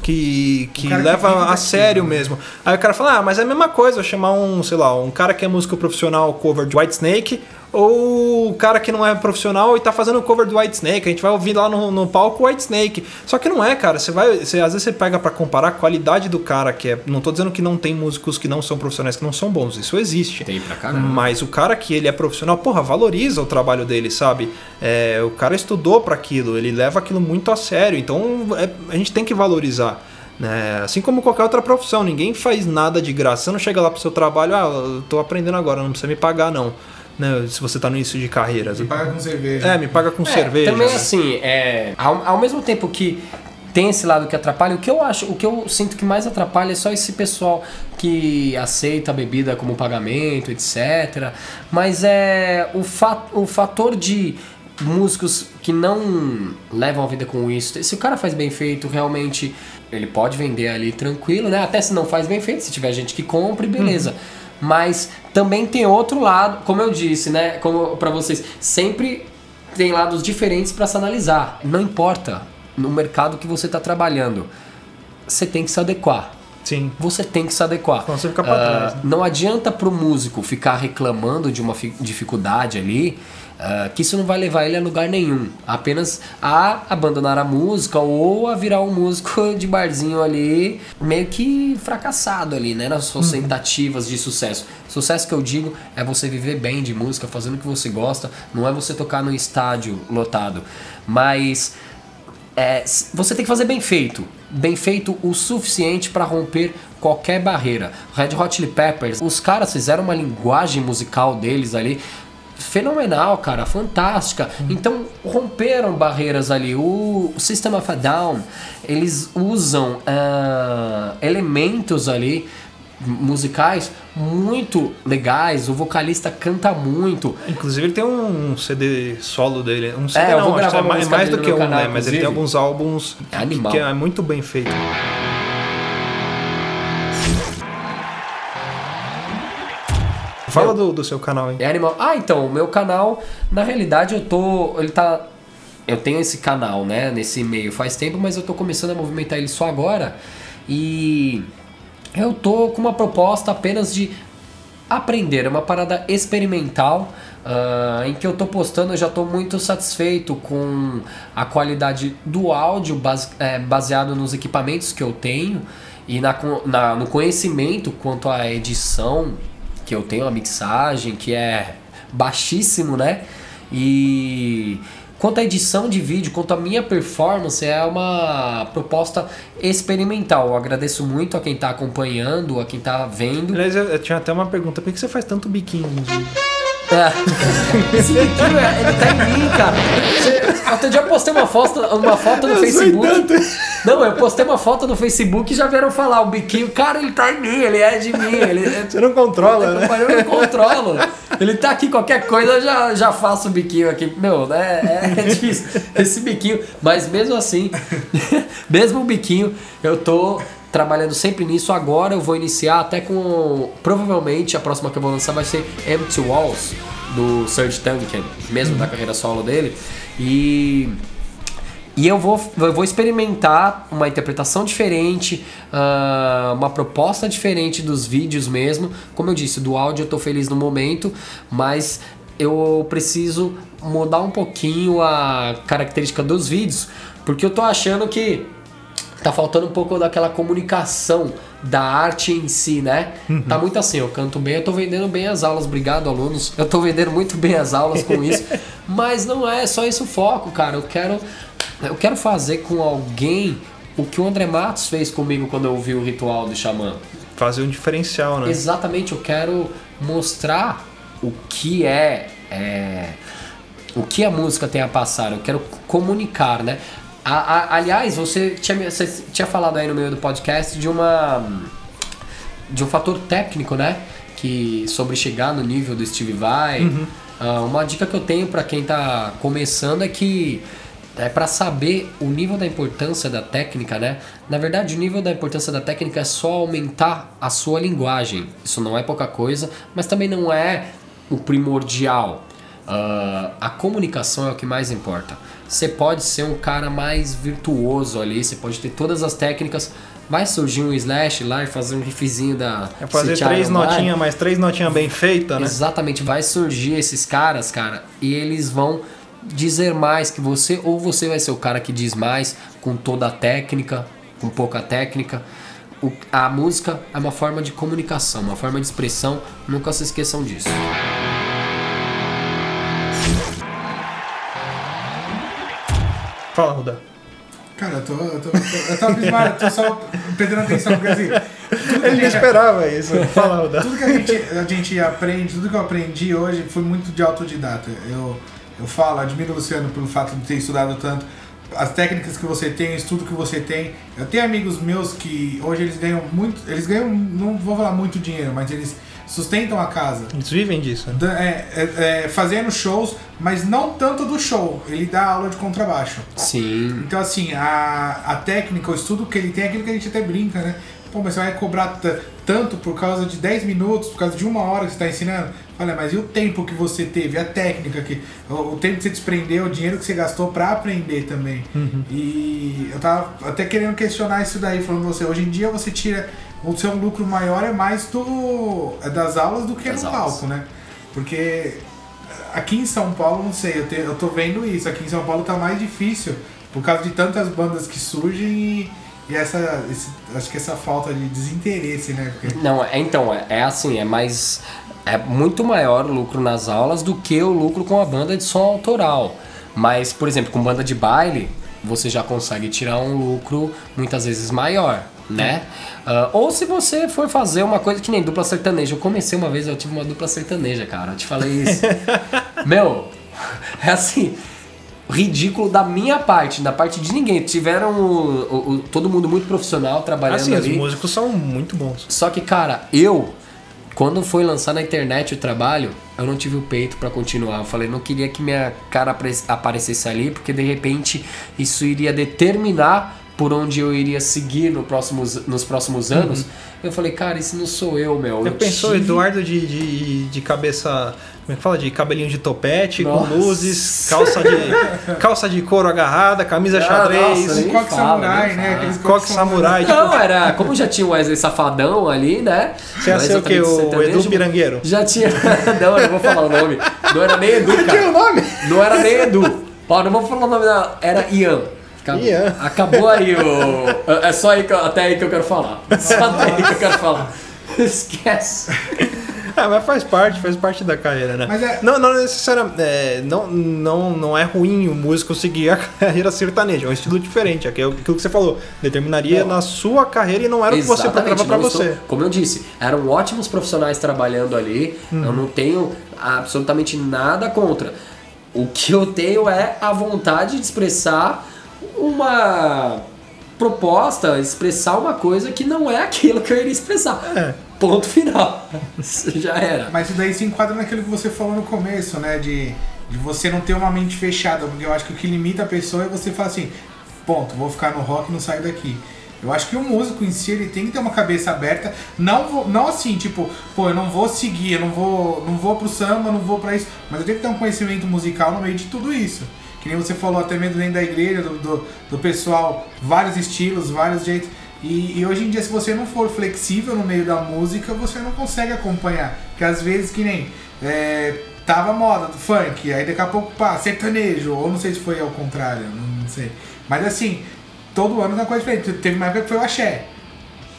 S1: Que, que
S3: que
S1: leva
S3: vive
S1: a
S3: daquilo,
S1: sério
S3: né?
S1: mesmo. Aí o cara fala, ah, mas é a mesma coisa chamar um, sei lá, um cara que é músico profissional cover de White Snake ou o cara que não é profissional e tá fazendo cover do White Snake, a gente vai ouvir lá no, no palco o White Snake. Só que não é, cara. Você vai. Você, às vezes você pega pra comparar a qualidade do cara que é. Não tô dizendo que não tem músicos que não são profissionais, que não são bons. Isso existe.
S2: Tem pra caramba.
S1: Mas o cara que ele é profissional, porra, valoriza o trabalho dele, sabe? É, o cara estudou pra aquilo, ele leva aquilo muito a sério. Então é- a gente tem que valorizar. né? Assim como qualquer outra profissão, ninguém faz nada de graça. Você não chega lá pro seu trabalho, ah, eu tô aprendendo agora, não precisa me pagar, não. Né? Se você tá no início de carreira.
S3: Você paga com cerveja.
S1: É, me paga com
S2: É,
S1: cerveja.
S2: Também assim, é, ao, ao mesmo tempo que tem esse lado que atrapalha, o que eu acho, o que eu sinto que mais atrapalha é só esse pessoal que aceita a bebida como pagamento, etc. Mas é o, fa o fator de músicos que não levam a vida com isso. Se o cara faz bem feito, realmente ele pode vender ali tranquilo, né? Até se não faz bem feito, se tiver gente que compre, beleza. Mas também tem outro lado, como eu disse, né? Como para vocês, sempre tem lados diferentes para se analisar. Não importa no mercado que você está trabalhando, você tem que se adequar.
S1: Sim.
S2: Você tem que se adequar.
S1: Senão você fica pra
S2: Ah,
S1: trás, né?
S2: Não adianta pro músico ficar reclamando de uma fi- dificuldade ali, ah, que isso não vai levar ele a lugar nenhum. Apenas a abandonar a música ou a virar um músico [LAUGHS] de barzinho ali, meio que fracassado ali, né? Nas suas
S1: Uhum.
S2: tentativas de sucesso. Sucesso que eu digo é você viver bem de música, fazendo o que você gosta, não é você tocar no estádio lotado. Mas é, você tem que fazer bem feito. Bem feito o suficiente para romper qualquer barreira. Red Hot Chili Peppers, os caras fizeram uma linguagem musical deles ali fenomenal, cara, fantástica. Então romperam barreiras ali. O System of a Down, eles usam ah, elementos ali musicais muito legais. O vocalista canta muito.
S1: Inclusive ele tem um CD solo dele. Um CD
S2: É, eu
S1: não,
S2: vou
S1: acho que
S2: gravar
S1: é mais, mais do que um,
S2: canal,
S1: né? Mas ele tem
S2: inclusive.
S1: alguns álbuns
S2: É animal.
S1: que é muito bem feito. Fala do, do seu canal aí.
S2: É animal. Ah, então, o meu canal, na realidade, eu tô. Ele tá. Eu tenho esse canal, né? Nesse e-mail faz tempo, mas eu tô começando a movimentar ele só agora. E eu tô com uma proposta apenas de aprender, é uma parada experimental. ah, em que eu tô postando, eu já tô muito satisfeito com a qualidade do áudio base- é, baseado nos equipamentos que eu tenho e na, na- no conhecimento quanto à edição que eu tenho, a mixagem, que é baixíssimo, né? E quanto à edição de vídeo, quanto à minha performance, é uma proposta experimental. Eu agradeço muito a quem tá acompanhando, a quem tá vendo.
S1: Aliás, eu, eu tinha até uma pergunta: por que você faz tanto biquinho?
S2: É. Esse biquinho, é- ele tá em mim, cara. Você- Outro dia eu postei uma foto, uma foto no Facebook. Não, eu postei uma foto no Facebook e já vieram falar, o biquinho, cara, ele tá em mim, ele é de mim. Ele,
S1: Você não controla, né?
S2: Mas eu não controlo. Ele tá aqui, qualquer coisa eu já, já faço o biquinho aqui. Meu, né? É, é difícil. Esse biquinho. Mas mesmo assim, [LAUGHS] mesmo o biquinho, eu tô trabalhando sempre nisso. Agora eu vou iniciar até com. Provavelmente a próxima que eu vou lançar vai ser Empty Walls, do Serge Tankian, mesmo da carreira solo dele. E. E eu vou, eu vou experimentar uma interpretação diferente, ah, uma proposta diferente dos vídeos mesmo. Como eu disse, do áudio eu tô feliz no momento, mas eu preciso mudar um pouquinho a característica dos vídeos, porque eu tô achando que tá faltando um pouco daquela comunicação da arte em si, né? Tá muito assim, eu canto bem, eu tô vendendo bem as aulas, obrigado alunos. Eu tô vendendo muito bem as aulas com isso, [LAUGHS] mas não é só esse o foco, cara. Eu quero eu quero fazer com alguém o que o André Matos fez comigo quando eu vi o ritual do xamã.
S1: Fazer um diferencial, né?
S2: Exatamente, eu quero mostrar o que é, é, o que a música tem a passar, eu quero comunicar, né? A- a- aliás, você tinha, você tinha falado aí no meio do podcast de uma de um fator técnico, né? Que sobre chegar no nível do Steve Vai. Ah, uma dica que eu tenho para quem tá começando é que é para saber o nível da importância da técnica, né? Na verdade, o nível da importância da técnica é só aumentar a sua linguagem. Isso não é pouca coisa, mas também não é o primordial. Ah, a comunicação é o que mais importa. Você pode ser um cara mais virtuoso ali, você pode ter todas as técnicas, Vai surgir um Slash lá e fazer um riffzinho da.
S1: É fazer três notinhas, mas três notinhas bem feitas, né?
S2: Exatamente, vai surgir esses caras, cara, e eles vão dizer mais que você, ou você vai ser o cara que diz mais, com toda a técnica, com pouca técnica. O- a música é uma forma de comunicação, uma forma de expressão, nunca se esqueçam disso.
S1: Fala, Ruda.
S3: Cara, eu tô, eu tô, eu tô, eu tô abismado, eu tô só prestando atenção, porque assim.
S1: Ele
S3: gente-
S1: esperava isso. Fala, Ruda.
S3: Tudo que a gente, a gente aprende, tudo que eu aprendi hoje foi muito de autodidata. Eu, eu falo, admiro o Luciano pelo fato de ter estudado tanto. As técnicas que você tem, o estudo que você tem. Eu tenho amigos meus que hoje eles ganham muito. Eles ganham, não vou falar muito dinheiro, mas eles sustentam a casa.
S1: Eles vivem disso, né?
S3: É, é, é, fazendo shows, mas não tanto do show. Ele dá aula de contrabaixo.
S2: Sim.
S3: Então, assim, a, a técnica, o estudo que ele tem é aquilo que a gente até brinca, né? Pô, mas você vai cobrar tanto por causa de 10 minutos, por causa de uma hora que você está ensinando? Olha, mas e o tempo que você teve, a técnica, que, o, o tempo que você desprendeu, o dinheiro que você gastou para aprender também. E eu tava até querendo questionar isso daí, falando você, hoje em dia você tira, o seu lucro maior é mais do, é das aulas do que
S2: Das
S3: no
S2: aulas.
S3: palco, né? Porque aqui em São Paulo, não sei, eu, te- eu tô vendo isso. Aqui em São Paulo tá mais difícil por causa de tantas bandas que surgem e, e essa, esse- acho que essa falta de desinteresse, né? Porque,
S2: Não, é, então, é, é assim, é mais. É muito maior o lucro nas aulas do que o lucro com a banda de som autoral. Mas, por exemplo, com banda de baile, você já consegue tirar um lucro muitas vezes maior, né? Ah, ou se você for fazer uma coisa que nem dupla sertaneja. Eu comecei uma vez, eu tive uma dupla sertaneja, cara. Eu te falei isso. [LAUGHS] Meu, é assim. Ridículo da minha parte, da parte de ninguém. Tiveram o- o- todo mundo muito profissional trabalhando
S1: Assim, os
S2: ali.
S1: músicos são muito bons.
S2: Só que, cara, eu, quando foi lançar na internet o trabalho, eu não tive o peito pra continuar. Eu falei, não queria que minha cara apare- aparecesse ali, porque de repente isso iria determinar por onde eu iria seguir no próximos, nos próximos anos. Eu falei, cara, isso não sou eu, meu. Eu
S1: pensou,
S2: tive-
S1: Eduardo de, de, de cabeça. Como é que fala? De cabelinho de topete,
S2: Nossa.
S1: com luzes, calça de, calça de couro agarrada, camisa
S2: Ah,
S1: xadrez,
S2: nossa,
S3: coque
S2: fala,
S3: samurai, né? Aqueles
S1: coque samurai. Tipo,
S2: Não, era. Como já tinha o Wesley Safadão ali, né?
S1: Você ia
S2: Não
S1: ser o quê? O Edu Pirangueiro?
S2: Já tinha. [LAUGHS] não, eu não vou falar o nome. Não era nem Edu, [LAUGHS] cara.
S1: o nome?
S2: Não era nem Edu. Ó, não vou falar o nome dela. Era Ian. Acabou,
S1: Ian.
S2: Acabou aí o. É só aí que até aí que eu quero falar. Só até aí que eu quero falar. [LAUGHS] Esquece.
S1: Ah, mas faz parte, faz parte da carreira, né?
S3: Mas é-
S1: Não, não necessariamente. é, não, não, não é ruim o músico seguir a [LAUGHS] carreira sertaneja, é um estilo diferente. É aquilo que você falou. Determinaria na sua carreira e não era o que você procurava pra
S2: não
S1: você.
S2: estou- como eu disse, eram ótimos profissionais trabalhando ali.
S1: Uhum.
S2: Eu não tenho absolutamente nada contra. O que eu tenho é a vontade de expressar uma proposta, expressar uma coisa que não é aquilo que eu iria expressar.
S1: É.
S2: Ponto final. Já era.
S3: Mas isso daí se enquadra naquilo que você falou no começo, né? De, de você não ter uma mente fechada, porque eu acho que o que limita a pessoa é você falar assim, ponto, vou ficar no rock e não saio daqui. Eu acho que o músico em si ele tem que ter uma cabeça aberta, não vou- não assim, tipo, pô, eu não vou seguir, eu não vou, não vou pro samba, não vou pra isso, mas eu tenho que ter um conhecimento musical no meio de tudo isso. Que nem você falou até mesmo dentro da igreja, do, do, do pessoal, vários estilos, vários jeitos. E, e hoje em dia, se você não for flexível no meio da música, você não consegue acompanhar. Porque às vezes, que nem é, tava moda do funk, aí daqui a pouco, pá, sertanejo, ou não sei se foi ao contrário, não, não sei. Mas assim, todo ano é uma coisa diferente. Teve uma época que foi o axé.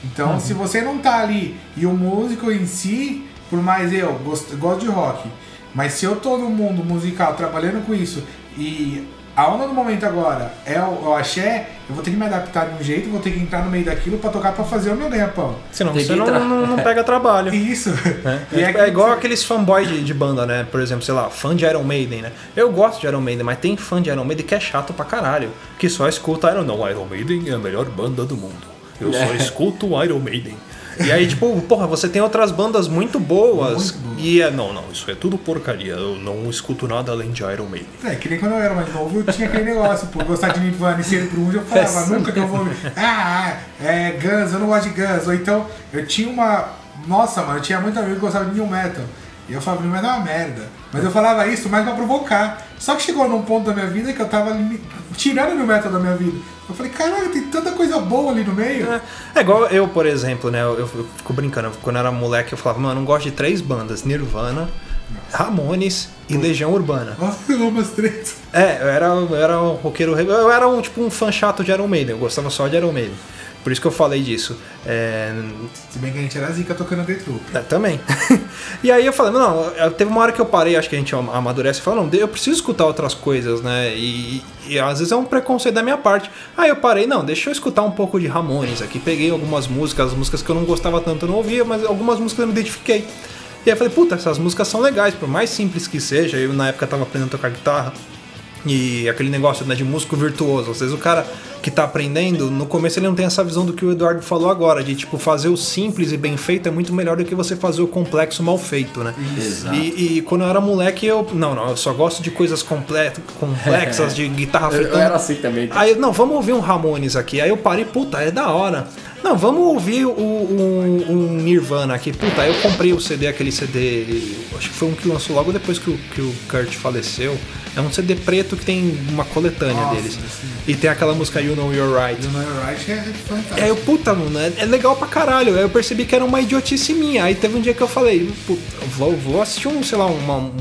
S3: Então, se você não tá ali e o músico em si, por mais eu gosto, gosto de rock, mas se eu tô no mundo musical trabalhando com isso e a onda do momento agora é o, o axé, eu vou ter que me adaptar de um jeito, vou ter que entrar no meio daquilo pra tocar pra fazer o meu ganha-pão.
S1: Senão
S2: Tem
S1: você
S2: que
S1: não,
S2: entrar.
S1: não, não pega trabalho. [LAUGHS]
S3: Isso.
S1: É,
S3: E
S1: é, é igual aqueles fanboy de, de banda, né? Por exemplo, sei lá, fã de Iron Maiden, né? Eu gosto de Iron Maiden, mas tem fã de Iron Maiden que é chato pra caralho. Que só escuta Iron Não, Iron Maiden é a melhor banda do mundo. Eu só [LAUGHS] escuto Iron Maiden. E aí, tipo, porra, você tem outras bandas muito boas. E é, não, não, isso é tudo porcaria. Eu não escuto nada além de Iron Maiden.
S3: É, que nem quando eu era mais novo, eu tinha aquele negócio, por gostar de Nirvana e ser grunge, eu falava, [LAUGHS]
S2: Essa
S3: nunca que eu vou... Ah, é Guns, eu não gosto de Guns. Ou então, eu tinha uma... Nossa, mano, eu tinha muito amigo que gostava de New Metal. E eu falava, mas é uma merda. Mas eu falava isso mais pra provocar. Só que chegou num ponto da minha vida que eu tava ali, tirando meu método da minha vida. Eu falei, caralho, tem tanta coisa boa ali no meio.
S1: É, é igual eu, por exemplo, né? Eu, eu fico brincando. Quando eu era moleque, eu falava, mano, eu não gosto de três bandas: Nirvana, Ramones e Legião Urbana.
S3: Nossa, eu amo as três.
S1: É, eu era, eu era um roqueiro. Eu era um, tipo um fã chato de Iron Maiden. Eu gostava só de Iron Maiden. Por isso que eu falei disso. É,
S3: Se bem que a gente era zica tocando The Troop.
S1: é, também. [LAUGHS] e aí eu falei, não, teve uma hora que eu parei, acho que a gente amadurece e fala, não, eu preciso escutar outras coisas, né? E, e às vezes é um preconceito da minha parte. Aí eu parei, não, deixa eu escutar um pouco de Ramones aqui. Peguei algumas músicas, as músicas que eu não gostava tanto eu não ouvia, mas algumas músicas eu me identifiquei. E aí eu falei, puta, essas músicas são legais, por mais simples que seja, eu na época tava aprendendo a tocar guitarra. E aquele negócio né, de músico virtuoso. Às vezes o cara que tá aprendendo, no começo ele não tem essa visão do que o Eduardo falou agora, de tipo, fazer o simples e bem feito é muito melhor do que você fazer o complexo mal feito, né?
S2: Exato.
S1: E, e quando eu era moleque, eu. Não, não, eu só gosto de coisas comple- complexas, [LAUGHS] de guitarra
S2: Eu, eu
S1: fritando.
S2: era assim também.
S1: Aí, não, vamos ouvir um Ramones aqui. Aí eu parei, puta, é da hora. Não, vamos ouvir o, um, um Nirvana aqui. Puta, eu comprei o CD, aquele CD. Acho que foi um que lançou logo depois que o, que o Kurt faleceu. É um CD preto que tem uma coletânea
S3: Nossa,
S1: deles.
S3: sim.
S1: E tem aquela música You Know You're Right.
S3: You Know You're Right é
S1: E
S3: fantástico.
S1: aí eu, puta, mano, é, é legal pra caralho. Aí eu percebi que era uma idiotice minha. Aí teve um dia que eu falei, puta, vou, vou assistir um, sei lá, uma- um,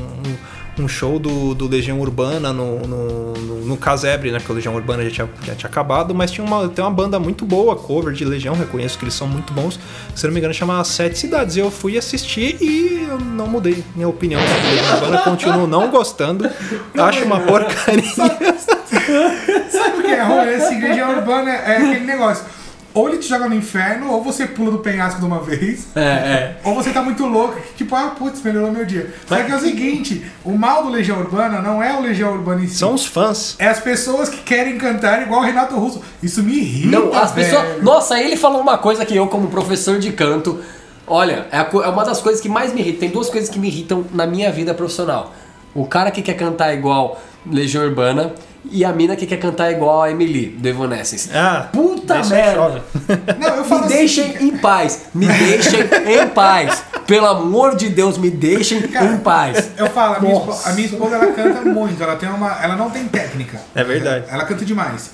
S1: um show do, do Legião Urbana no, no, no, no Casebre, né? Porque o Legião Urbana já tinha, já tinha acabado, mas tinha uma, tem uma banda muito boa, cover de Legião, reconheço que eles são muito bons. Se não me engano, chama Sete Cidades. Eu fui assistir e eu não mudei minha opinião sobre Legião Urbana, continuo não gostando. Acho uma porcaria.
S3: Sabe o que é ruim? Essa igreja urbana é aquele negócio. Ou ele te joga no inferno, ou você pula do penhasco de uma vez.
S2: É, é.
S3: Ou você tá muito louco, que tipo, ah, putz, melhorou meu dia. Só que é o seguinte, o mal do Legião Urbana não é o Legião Urbana em si.
S1: São os fãs.
S3: É as pessoas que querem cantar igual o Renato Russo. Isso me irrita,
S2: Não, as pessoas. Nossa, ele falou uma coisa que eu, como professor de canto, olha, é, é uma das coisas que mais me irrita. Tem duas coisas que me irritam na minha vida profissional. O cara que quer cantar igual Legião Urbana e a mina que quer cantar igual a Emily, do Evanescence.
S1: Ah,
S2: Puta merda!
S3: Não, eu
S2: Me
S3: falo assim,
S2: deixem em paz. Me [LAUGHS] deixem em paz. Pelo amor de Deus, me deixem
S3: Cara,
S2: em paz.
S3: Eu falo, a minha, esposa, a minha esposa ela canta muito, ela tem uma. Ela não tem técnica.
S1: É verdade.
S3: Ela, ela canta demais.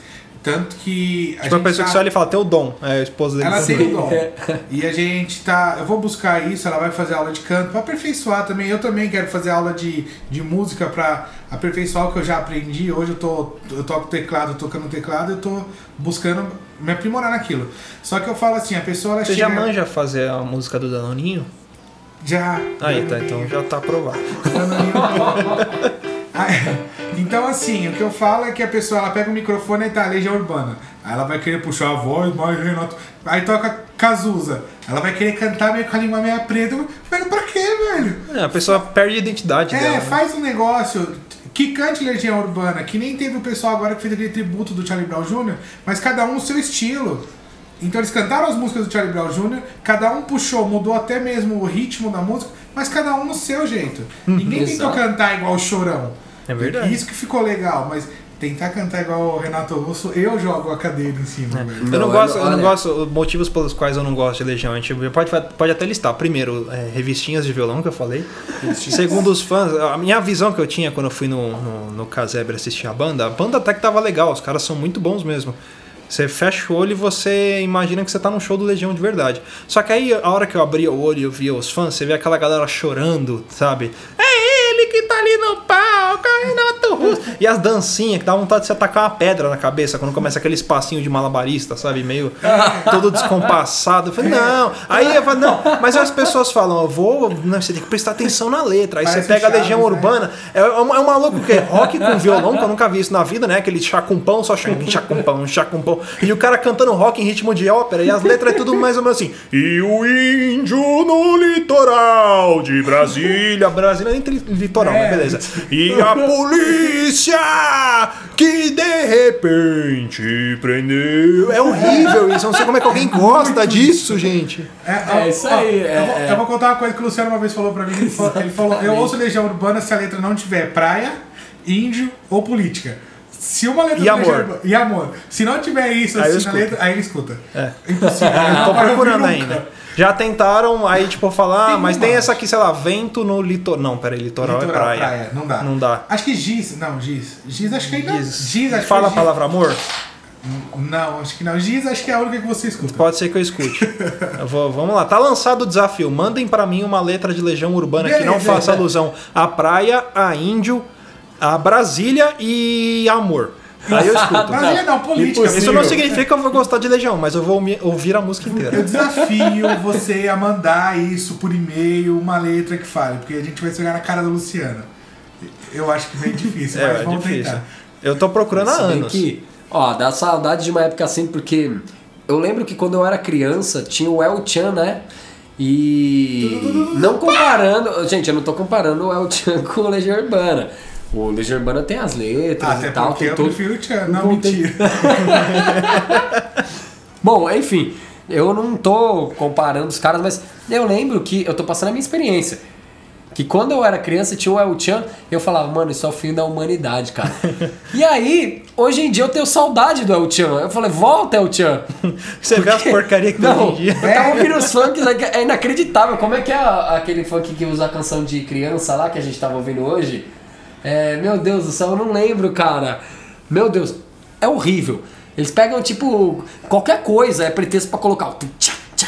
S3: Tanto que. A
S1: Tipo, a pessoa
S3: tá-
S1: que você olha e fala, tem o dom. É a esposa dele.
S3: Ela tem o dom.
S2: É.
S3: E a gente tá. Eu vou buscar isso, ela vai fazer aula de canto pra aperfeiçoar também. Eu também quero fazer aula de, de música pra aperfeiçoar o que eu já aprendi. Hoje eu tô. Eu toco teclado, tocando teclado, eu tô buscando me aprimorar naquilo. Só que eu falo assim, a pessoa ela
S1: Você já
S3: chega-
S1: manja fazer a música do Danoninho?
S3: Já.
S1: Aí,
S3: já
S1: tá, então já tá aprovado.
S3: Ah, [LAUGHS] Então, assim, o que eu falo é que a pessoa ela pega o microfone e tá, Legião Urbana. Aí ela vai querer puxar a voz, mais Renato. Aí toca Cazuza. Ela vai querer cantar meio com a língua meio preta. Velho, pra quê, velho?
S1: É, a pessoa perde a identidade
S3: É,
S1: dela. né?
S3: faz um negócio que cante Legião Urbana, que nem teve o pessoal agora que fez aquele tributo do Charlie Brown Jr., mas cada um o seu estilo. Então eles cantaram as músicas do Charlie Brown Jr., cada um puxou, mudou até mesmo o ritmo da música, mas cada um no seu jeito. Ninguém tentou cantar igual o Chorão.
S1: É verdade.
S3: Isso que ficou legal, mas tentar cantar igual o Renato Russo, eu jogo a cadeira em cima. velho.
S1: Eu não,
S2: Não,
S1: gosto, eu não gosto, motivos pelos quais eu não gosto de Legião. A gente pode, pode até listar. Primeiro, é, revistinhas de violão que eu falei. Segundo os fãs, a minha visão que eu tinha quando eu fui no, no, no Casebre assistir a banda, a banda até que tava legal, os caras são muito bons mesmo. Você fecha o olho e você imagina que você tá num show do Legião de verdade. Só que aí, a hora que eu abria o olho e eu via os fãs, você vê aquela galera chorando, sabe? É ele que tá ali no palco, é Renato Russo. E as dancinhas que dá vontade de você atacar uma pedra na cabeça quando começa aquele espacinho de malabarista, sabe? Meio [LAUGHS] todo descompassado. Eu falei, não. Aí eu falei, não. Mas as pessoas falam, eu vou. Não, você tem que prestar atenção na letra. Aí
S3: Parece
S1: você pega a Legião
S3: né?
S1: Urbana. É, é um é um maluco que é rock com violão, que eu nunca vi isso na vida, né? Aquele chá com pão, só chá com pão, chá com pão. E o cara cantando rock em ritmo de ópera. E as letras é tudo mais ou menos assim. E o índio no litoral de Brasília. Brasília tem litoral,
S3: É.
S1: mas beleza. E a polícia que de repente prendeu. É horrível isso. Eu não sei como é que alguém gosta disso, gente.
S2: É isso aí, é-
S3: eu, vou,
S2: é.
S3: eu vou contar uma coisa que o Luciano uma vez falou pra mim. Ele falou, ele falou, eu ouço Legião Urbana se a letra não tiver praia, índio ou política. Se uma letra
S1: E amor.
S3: E amor. Se não tiver isso
S1: Aí
S3: assim na letra, aí ele escuta.
S1: É.
S3: Impossível. [LAUGHS]
S1: Eu tô procurando ainda. Já tentaram, aí tipo, falar, ah,
S3: Tem
S1: mas tem essa aqui, sei lá, vento no litoral. Não, peraí, litoral,
S3: Litoral,
S1: é praia.
S3: Não dá.
S1: Não dá.
S3: Acho que Giz. Não, Giz. Giz acho que ainda.
S1: Giz.
S3: Giz, acho
S1: Fala a
S3: que é
S1: palavra amor?
S3: Não, acho que não. Giz acho que é a única que você escuta.
S1: Pode ser que eu escute. [LAUGHS] Eu vou- vamos lá, tá lançado o desafio. Mandem pra mim uma letra de Legião Urbana que não
S3: Beleza.
S1: faça alusão à praia, a índio, a Brasília e amor. Aí eu escuto. [LAUGHS]
S3: Brasília não, política.
S1: Isso
S3: filho.
S1: não significa que eu vou gostar de Legião, mas eu vou ouvir a música
S3: Eu
S1: inteira.
S3: desafio você a mandar isso por e-mail, uma letra que fale, porque a gente vai chegar na cara da Luciana. Eu acho que é meio difícil, [LAUGHS]
S1: É,
S3: mas
S1: é
S3: vamos
S1: difícil.
S3: tentar.
S1: Eu tô procurando há anos.
S2: que, ó, dá saudade de uma época assim, porque eu lembro que quando eu era criança tinha o El Chan, né? E não comparando, gente, eu não tô comparando o El Chan [LAUGHS] com o Legião Urbana. O Legião Urbana tem as letras
S3: Até
S2: e tal,
S3: porque
S2: tem
S3: eu
S2: todo-
S3: prefiro o. Não, mentira. [LAUGHS]
S2: Bom, enfim, eu não tô comparando os caras, mas eu lembro que eu tô passando a minha experiência. Que quando eu era criança tinha o El Chan, eu falava, mano, isso é o fim da humanidade, cara. [LAUGHS] e aí, hoje em dia eu tenho saudade do El Chan. Eu falei, volta, El Chan. [LAUGHS]
S1: Você vê as
S2: Porque-
S1: porcaria que tem
S2: Não,
S1: hoje em dia.
S2: eu tava ouvindo os funks, é é inacreditável. Como é que é aquele funk que usa a canção de criança lá que a gente tava ouvindo hoje? É, meu Deus do céu, eu não lembro, cara. Meu Deus, é horrível. Eles pegam, tipo, qualquer coisa, é pretexto pra colocar o tu tchá, tchá,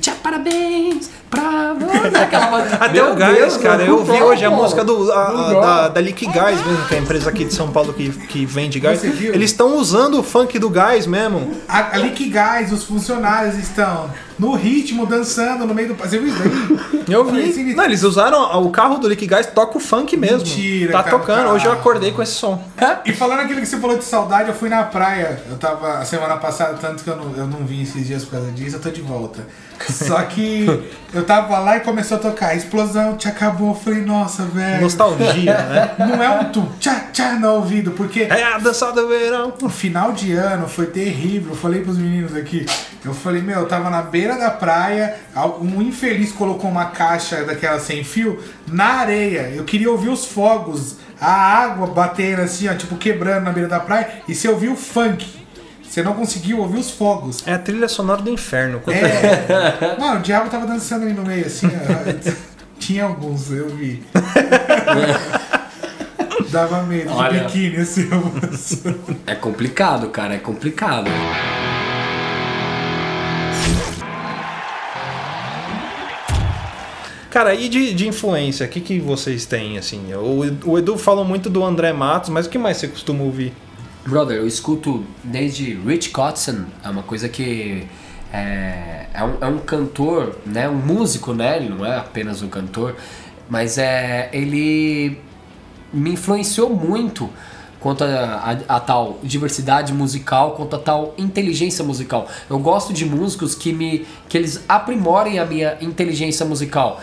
S2: tchá, parabéns pra você. [LAUGHS]
S1: Até
S2: Meu
S1: o Gás,
S2: Deus,
S1: cara. Eu vi hoje a música do, a- a- da, da Lick Gás mesmo, que é a empresa aqui de São Paulo que, que vende gás. Eles estão usando o funk do gás mesmo.
S3: A, ali que gás, os funcionários estão no ritmo, dançando no meio do. Você viu isso daí? [LAUGHS]
S1: Eu vi.
S3: "Esse-
S1: Não, eles usaram o carro do Lick Gás, toca o funk mesmo.
S3: Mentira,
S1: Tá
S3: cara,
S1: tocando.
S3: cara.
S1: Hoje eu acordei com esse som. [LAUGHS]
S3: E falando aquilo que você falou de saudade, eu fui na praia. Eu tava a semana passada, tanto que eu não, eu não vim esses dias por causa disso, eu tô de volta. Só [LAUGHS] que eu tava lá e começou a tocar. Explosão, te acabou. Eu falei, nossa, velho.
S1: Nostalgia, né?
S3: Não é um tu tchá tchá no ouvido, porque
S1: É a dança do verão.
S3: no final de ano foi terrível. Eu falei pros meninos aqui. Eu falei, meu, eu tava na beira da praia. Um infeliz colocou uma caixa daquela sem fio na areia. Eu queria ouvir os fogos, a água batendo assim, ó, tipo quebrando na beira da praia. E você ouviu o funk. Você não conseguiu ouvir os fogos.
S1: É a trilha sonora do inferno.
S3: É. [LAUGHS] Não, o diabo tava dançando ali no meio, assim. ó. [LAUGHS] Tinha alguns, eu vi. [LAUGHS] Dava medo de
S2: Olha.
S3: biquíni, assim.
S2: É complicado, cara, é complicado.
S1: Cara, e de, de influência, o que, que vocês têm, assim? O, o Edu falou muito do André Matos, mas o que mais você costuma ouvir?
S2: Brother, eu escuto desde Rich Kotzen, é uma coisa que é, é, um, é um cantor, né, um músico, né, ele não é apenas um cantor, mas é, ele me influenciou muito quanto a, a- a tal diversidade musical, quanto a tal inteligência musical. Eu gosto de músicos que me que eles aprimorem a minha inteligência musical.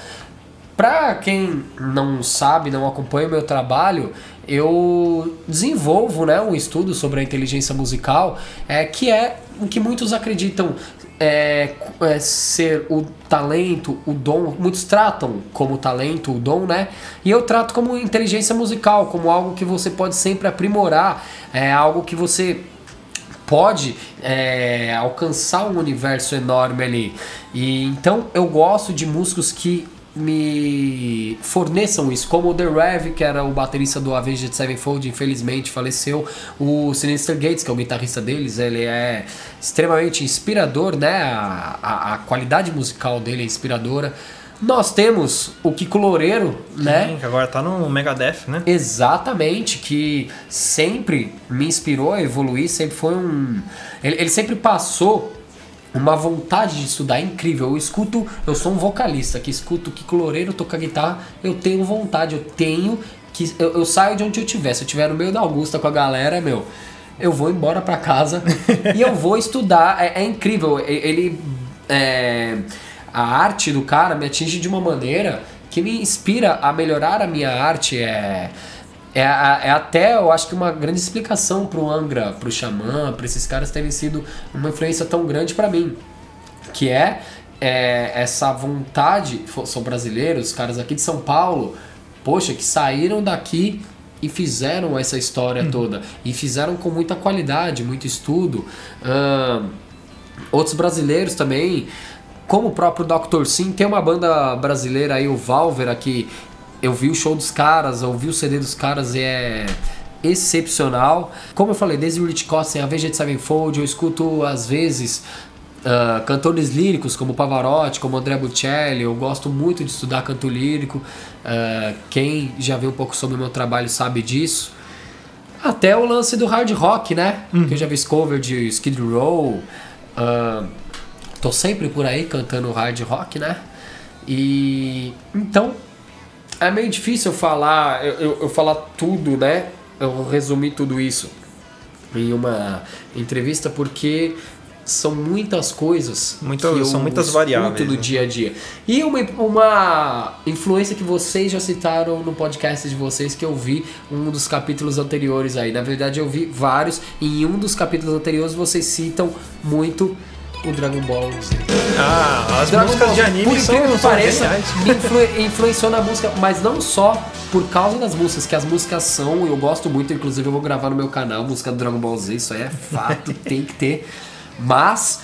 S2: Pra quem não sabe, não acompanha o meu trabalho, eu desenvolvo né, um estudo sobre a inteligência musical, é, que é o que muitos acreditam é, é, ser o talento, o dom. Muitos tratam como talento, o dom, né? E eu trato como inteligência musical, como algo que você pode sempre aprimorar, é algo que você pode é, alcançar um universo enorme ali. E então eu gosto de músicos que me forneçam isso, como o The Rev, que era o baterista do Avenged Sevenfold, infelizmente faleceu, o Sinister Gates, que é o guitarrista deles, ele é extremamente inspirador, né? A, a, a qualidade musical dele é inspiradora. Nós temos o Kiko Loureiro, né?
S1: Sim, que agora tá no Megadeth, né?
S2: Exatamente, que sempre me inspirou a evoluir, sempre foi um. Ele, ele sempre passou uma vontade de estudar incrível. Eu escuto, eu sou um vocalista que escuto que Loureiro toca guitarra, eu tenho vontade, eu tenho que. Eu, eu saio de onde eu estiver. Se eu estiver no meio da Augusta com a galera, meu, eu vou embora pra casa [LAUGHS] e eu vou estudar. É, é incrível. Ele. é, a arte do cara me atinge de uma maneira que me inspira a melhorar a minha arte. É, é, é até, eu acho que uma grande explicação pro Angra, pro Xamã, pra esses caras terem sido uma influência tão grande pra mim. Que é, é, essa vontade, são brasileiros, caras aqui de São Paulo, poxa, que saíram daqui e fizeram essa história toda. E fizeram com muita qualidade, muito estudo. Ahn, outros brasileiros também, como o próprio Dr. Sim, tem uma banda brasileira aí, o Valvera, que eu vi o show dos caras, eu vi o CD dos caras e é excepcional. Como eu falei, desde o Rich Kotzen, a Avenged Sevenfold, eu escuto às vezes ah, cantores líricos como Pavarotti, como André Bocelli, eu gosto muito de estudar canto lírico. Ah, quem já viu um pouco sobre o meu trabalho sabe disso. Até o lance do hard rock, né? Que eu já fiz cover de Skid Row. ah, tô sempre por aí cantando hard rock, né? E então é meio difícil eu falar, eu, eu, eu falar tudo, né? Eu resumir tudo isso em uma entrevista porque são muitas coisas.
S1: Muita-
S2: que eu
S1: são muitas variáveis,
S2: do
S1: né?
S2: dia a dia. E uma, uma influência que vocês já citaram no podcast de vocês que eu vi um dos capítulos anteriores aí. Na verdade, eu vi vários. E em um dos capítulos anteriores vocês citam muito o Dragon Ball Z.
S1: Ah, as
S2: Dragon
S1: músicas
S2: Ball,
S1: de anime
S2: por
S1: são,
S2: que pareça, me influ- influenciou na música, mas não só por causa das músicas, que as músicas são, eu gosto muito, inclusive eu vou gravar no meu canal música do Dragon Ball Z, isso aí é fato, [LAUGHS] tem que ter. Mas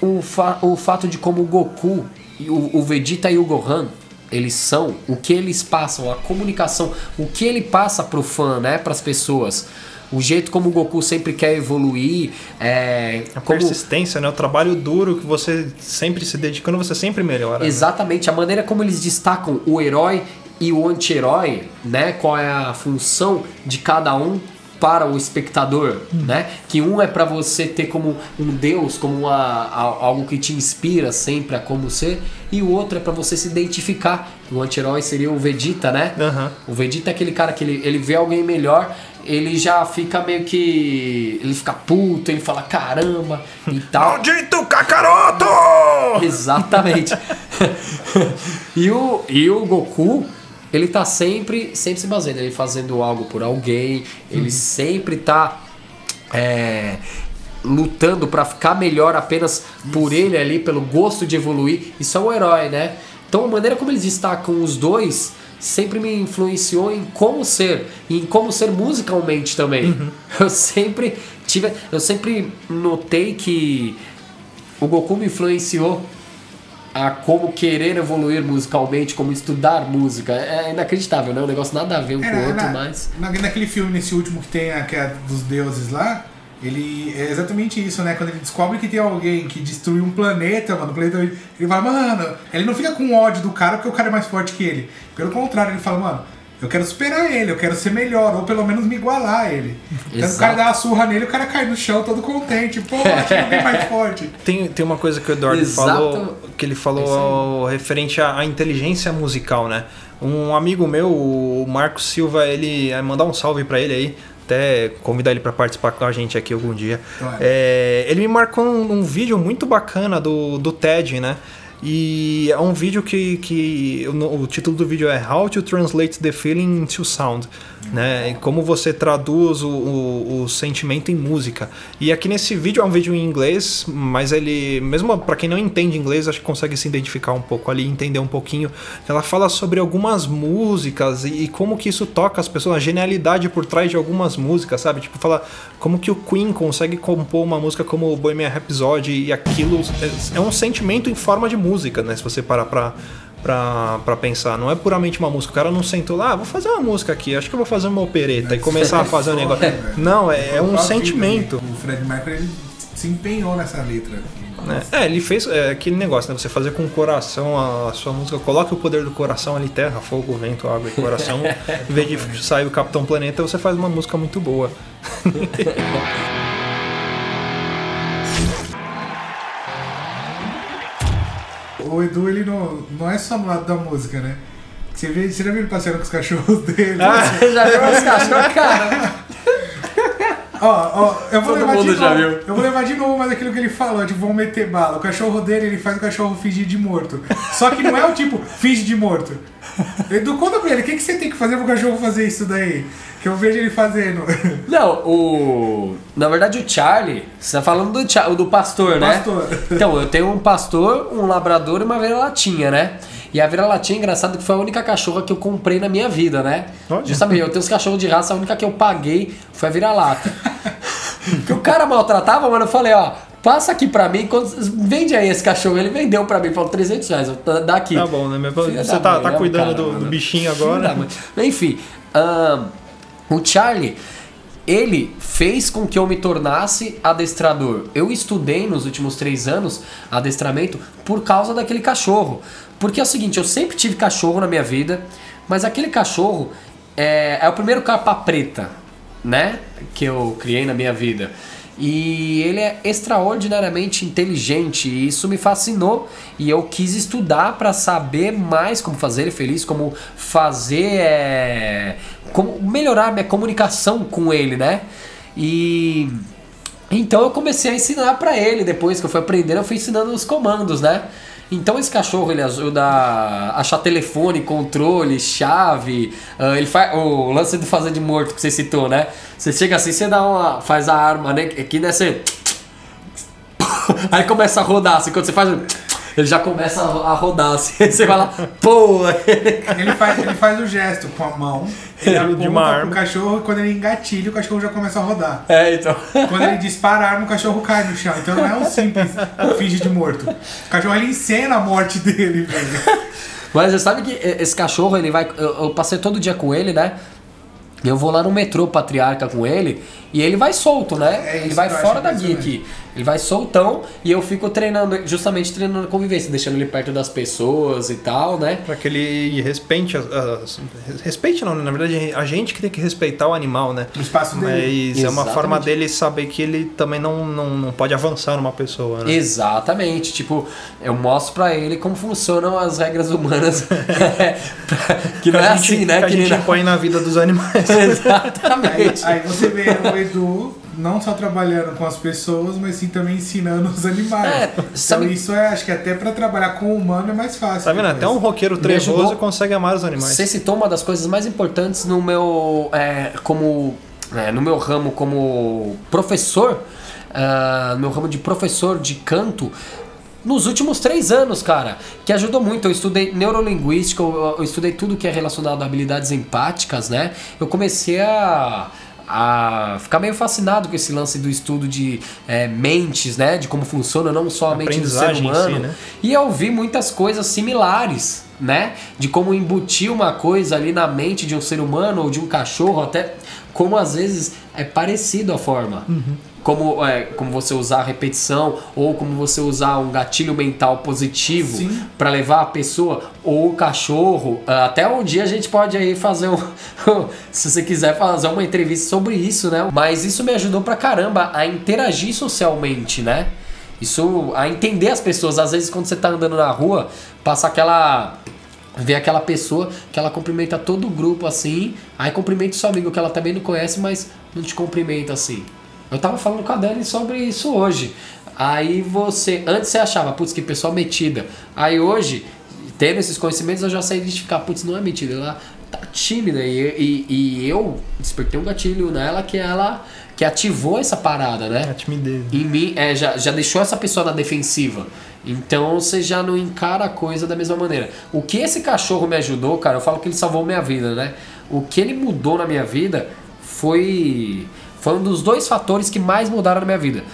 S2: o, fa- o fato de como o Goku, o, o Vegeta e o Gohan, eles são, o que eles passam, a comunicação, o que ele passa pro fã, né, pras pessoas. O jeito como o Goku sempre quer evoluir, é,
S1: A
S2: como,
S1: persistência, né? O trabalho duro que você sempre se dedicando, você sempre melhora. né?
S2: Exatamente, a maneira como eles destacam o herói e o anti-herói, né? Qual é a função de cada um para o espectador, né? Que um é para você ter como um deus, como uma, a- algo que te inspira sempre a como ser, e o outro é para você se identificar. O anti-herói seria o Vegeta, né?
S1: Aham.
S2: O Vegeta é aquele cara que ele, ele vê alguém melhor, ele já fica meio que. Ele fica puto, ele fala caramba e tal.
S1: Maldito Kakaroto!
S2: Exatamente. [LAUGHS] e, o, e o Goku, ele tá sempre, sempre se baseando, ele fazendo algo por alguém, ele sempre tá é, lutando pra ficar melhor apenas por ele ali, pelo gosto de evoluir. Isso é o herói, né? Então a maneira como eles destacam os dois sempre me influenciou em como ser, e em como ser musicalmente também. [LAUGHS] Eu sempre tive, eu sempre notei que o Goku me influenciou a como querer evoluir musicalmente, como estudar música. É inacreditável, né? Um negócio nada a ver um com o
S3: É,
S2: outro,
S3: na-
S2: mas.
S3: na- naquele filme, nesse último que tem, a, que é dos deuses lá, ele é exatamente isso, né? Quando ele descobre que tem alguém que destruiu um planeta, mano, o planeta, ele ele fala, mano, ele não fica com ódio do cara porque o cara é mais forte que ele. Pelo contrário, ele fala, mano, eu quero superar ele, eu quero ser melhor, ou pelo menos me igualar a ele. Então o cara dá uma surra nele, o cara cai no chão todo contente. Pô, acho que alguém mais [LAUGHS] forte.
S1: Tem, tem uma coisa que o Eduardo
S2: Exato.
S1: falou, que ele
S2: É
S1: falou referente à, à inteligência musical, né? Um amigo meu, o Marcos Silva, ele é, mandar um salve pra ele aí, até convidar ele pra participar com a gente aqui algum dia.
S3: Claro.
S1: É, ele me marcou um, um vídeo muito bacana do, do TED, né? E é um vídeo que, que o, o título do vídeo é How to Translate the Feeling into Sound, né? Como você traduz o, o, o sentimento em música. E aqui nesse vídeo é um vídeo em inglês, mas ele, mesmo para quem não entende inglês, acho que consegue se identificar um pouco ali, entender um pouquinho. Ela fala sobre algumas músicas e, e como que isso toca as pessoas, a genialidade por trás de algumas músicas, sabe? Tipo, fala como que o Queen consegue compor uma música como o Bohemian Rhapsody e aquilo é, é um sentimento em forma de música, né? Se você parar pra, pra, pra pensar. Não é puramente uma música. O cara não sentou lá, ah, vou fazer uma música aqui, acho que eu vou fazer uma opereta e começar a fazer um negócio. Não, é, é um
S3: Quase
S1: sentimento.
S3: O Fred Mercury ele se empenhou nessa letra.
S1: né? É, ele fez é, aquele negócio, né? Você fazer com o coração a, a sua música. Coloque o poder do coração ali, terra, fogo, vento, água e coração. [LAUGHS] em vez de sair o Capitão Planeta, você faz uma música muito boa. [LAUGHS]
S3: O Edu, ele não, não é só no lado da música, né? Você, vê, você já viu ele passeando com os cachorros dele?
S1: Ah, [LAUGHS]
S2: Já viu os cachorros, cara?
S3: Ó, ó, eu vou
S2: Todo
S3: levar de
S2: mundo já
S3: novo. viu. Eu vou levar de novo, mas aquilo que ele falou, tipo, vão meter bala. O cachorro dele, ele faz o cachorro fingir de morto. Só que não é o tipo, finge de morto. Edu, conta pra ele, o que, que você tem que fazer pro cachorro fazer isso daí? Que eu vejo ele fazendo.
S2: Não, o. Na verdade, o Charlie, você tá falando do, Cha- do pastor, né?
S3: Pastor.
S2: Então, eu tenho um pastor, um labrador e uma vira-latinha, né? E a vira-latinha é engraçado que foi a única cachorra que eu comprei na minha vida, né?
S1: Olha.
S2: Justamente, eu tenho os cachorros de raça, a única que eu paguei foi a vira-lata. [LAUGHS] que o cara maltratava, mano, eu falei, ó, passa aqui pra mim, vende aí esse cachorro. Ele vendeu pra mim, falou 300 reais, dá aqui.
S1: Tá bom, né? Mas Você tá,
S2: mãe,
S1: tá
S2: né,
S1: cuidando
S2: cara,
S1: do, do bichinho agora.
S2: Enfim, ahn, o Charlie, ele fez com que eu me tornasse adestrador. Eu estudei nos últimos três anos adestramento por causa daquele cachorro. Porque é o seguinte, eu sempre tive cachorro na minha vida, mas aquele cachorro é, é o primeiro capa preta, né? Que eu criei na minha vida. E ele é extraordinariamente inteligente e isso me fascinou e eu quis estudar para saber mais como fazer ele feliz, como fazer é, como melhorar minha comunicação com ele, né? E então eu comecei a ensinar para ele depois que eu fui aprendendo, eu fui ensinando os comandos, né? Então esse cachorro ele ajuda a achar telefone, controle, chave. ah, ele faz o lance do fazer de morto que você citou, né? Você chega assim, você dá uma, faz a arma, né? Aqui né, você [LAUGHS] aí começa a rodar, assim, quando você faz, ele já começa a rodar, assim, [LAUGHS] você vai lá, pô,
S3: Ele faz, ele faz o gesto com a mão, ele aponta
S1: uma
S3: pro
S1: arma.
S3: cachorro e quando ele engatilha, o cachorro já começa a rodar.
S2: é, então.
S3: Quando ele dispara a arma, o cachorro cai no chão. Então não é um simples finge de morto. O cachorro ele encena a morte dele, velho.
S2: Mas você sabe que esse cachorro, ele vai. Eu, eu passei todo dia com ele, né? Eu vou lá no metrô patriarca com ele e ele vai solto, né?
S3: É
S2: ele vai fora da guia aqui. Ele vai soltão e eu fico treinando, justamente treinando a convivência, deixando ele perto das pessoas e tal, né?
S1: Pra que ele respeite as, as- Respeite não, né? na verdade a gente que tem que respeitar o animal, né?
S3: No espaço dele.
S1: Mas é uma
S2: Exatamente.
S1: forma dele saber que ele também não, não, não pode avançar numa pessoa, né?
S2: Exatamente. Tipo, eu mostro pra ele como funcionam as regras humanas. [LAUGHS] Pra- que não é
S1: a gente,
S2: assim, né?
S1: Que a
S2: Que nem
S1: gente
S2: na-
S1: impõe na vida dos [LAUGHS] animais.
S3: Aí,
S2: Exatamente.
S3: aí você vê o Edu não só trabalhando com as pessoas, mas sim também ensinando os animais.
S2: É,
S3: então
S2: sabe-
S3: isso é, acho que até pra trabalhar com o humano é mais fácil.
S1: Tá vendo?
S3: depois.
S1: Até um roqueiro trevoso consegue amar os animais.
S2: Você citou uma das coisas mais importantes no meu é, como é, no meu ramo como professor, no meu ramo de professor de canto. Nos últimos três anos, cara, que ajudou muito. Eu estudei neurolinguística, eu, eu estudei tudo que é relacionado a habilidades empáticas, né? Eu comecei a, a ficar meio fascinado com esse lance do estudo de é, mentes, né? De como funciona não só a mente do ser
S1: em si,
S2: humano,
S1: né?
S2: e eu vi muitas coisas similares, né? De como embutir uma coisa ali na mente de um ser humano ou de um cachorro, até como às vezes é parecido a forma. Como, é, como você usar a repetição ou como você usar um gatilho mental positivo para levar a pessoa ou o cachorro. Ah, Até um dia a gente pode aí fazer um. [LAUGHS] se você quiser fazer uma entrevista sobre isso, né? Mas isso me ajudou pra caramba a interagir socialmente, né? Isso, a entender as pessoas. Às vezes, quando você tá andando na rua, passa aquela. Vê aquela pessoa que ela cumprimenta todo o grupo assim, aí cumprimenta o seu amigo que ela também não conhece, mas não te cumprimenta assim. Eu tava falando com a Dani sobre isso hoje. Aí você. Antes você achava, putz, que pessoa metida. Aí hoje, tendo esses conhecimentos, eu já sei identificar, putz, não é metida, ela tá tímida. E, e, e eu despertei um gatilho nela que ela. que ativou essa parada, né?
S1: A timidez.
S2: em mim é, já, já deixou essa pessoa na defensiva. Então você já não encara a coisa da mesma maneira. O que esse cachorro me ajudou, cara, eu falo que ele salvou minha vida, né? O que ele mudou na minha vida foi. Foi um dos dois fatores que mais mudaram na minha vida.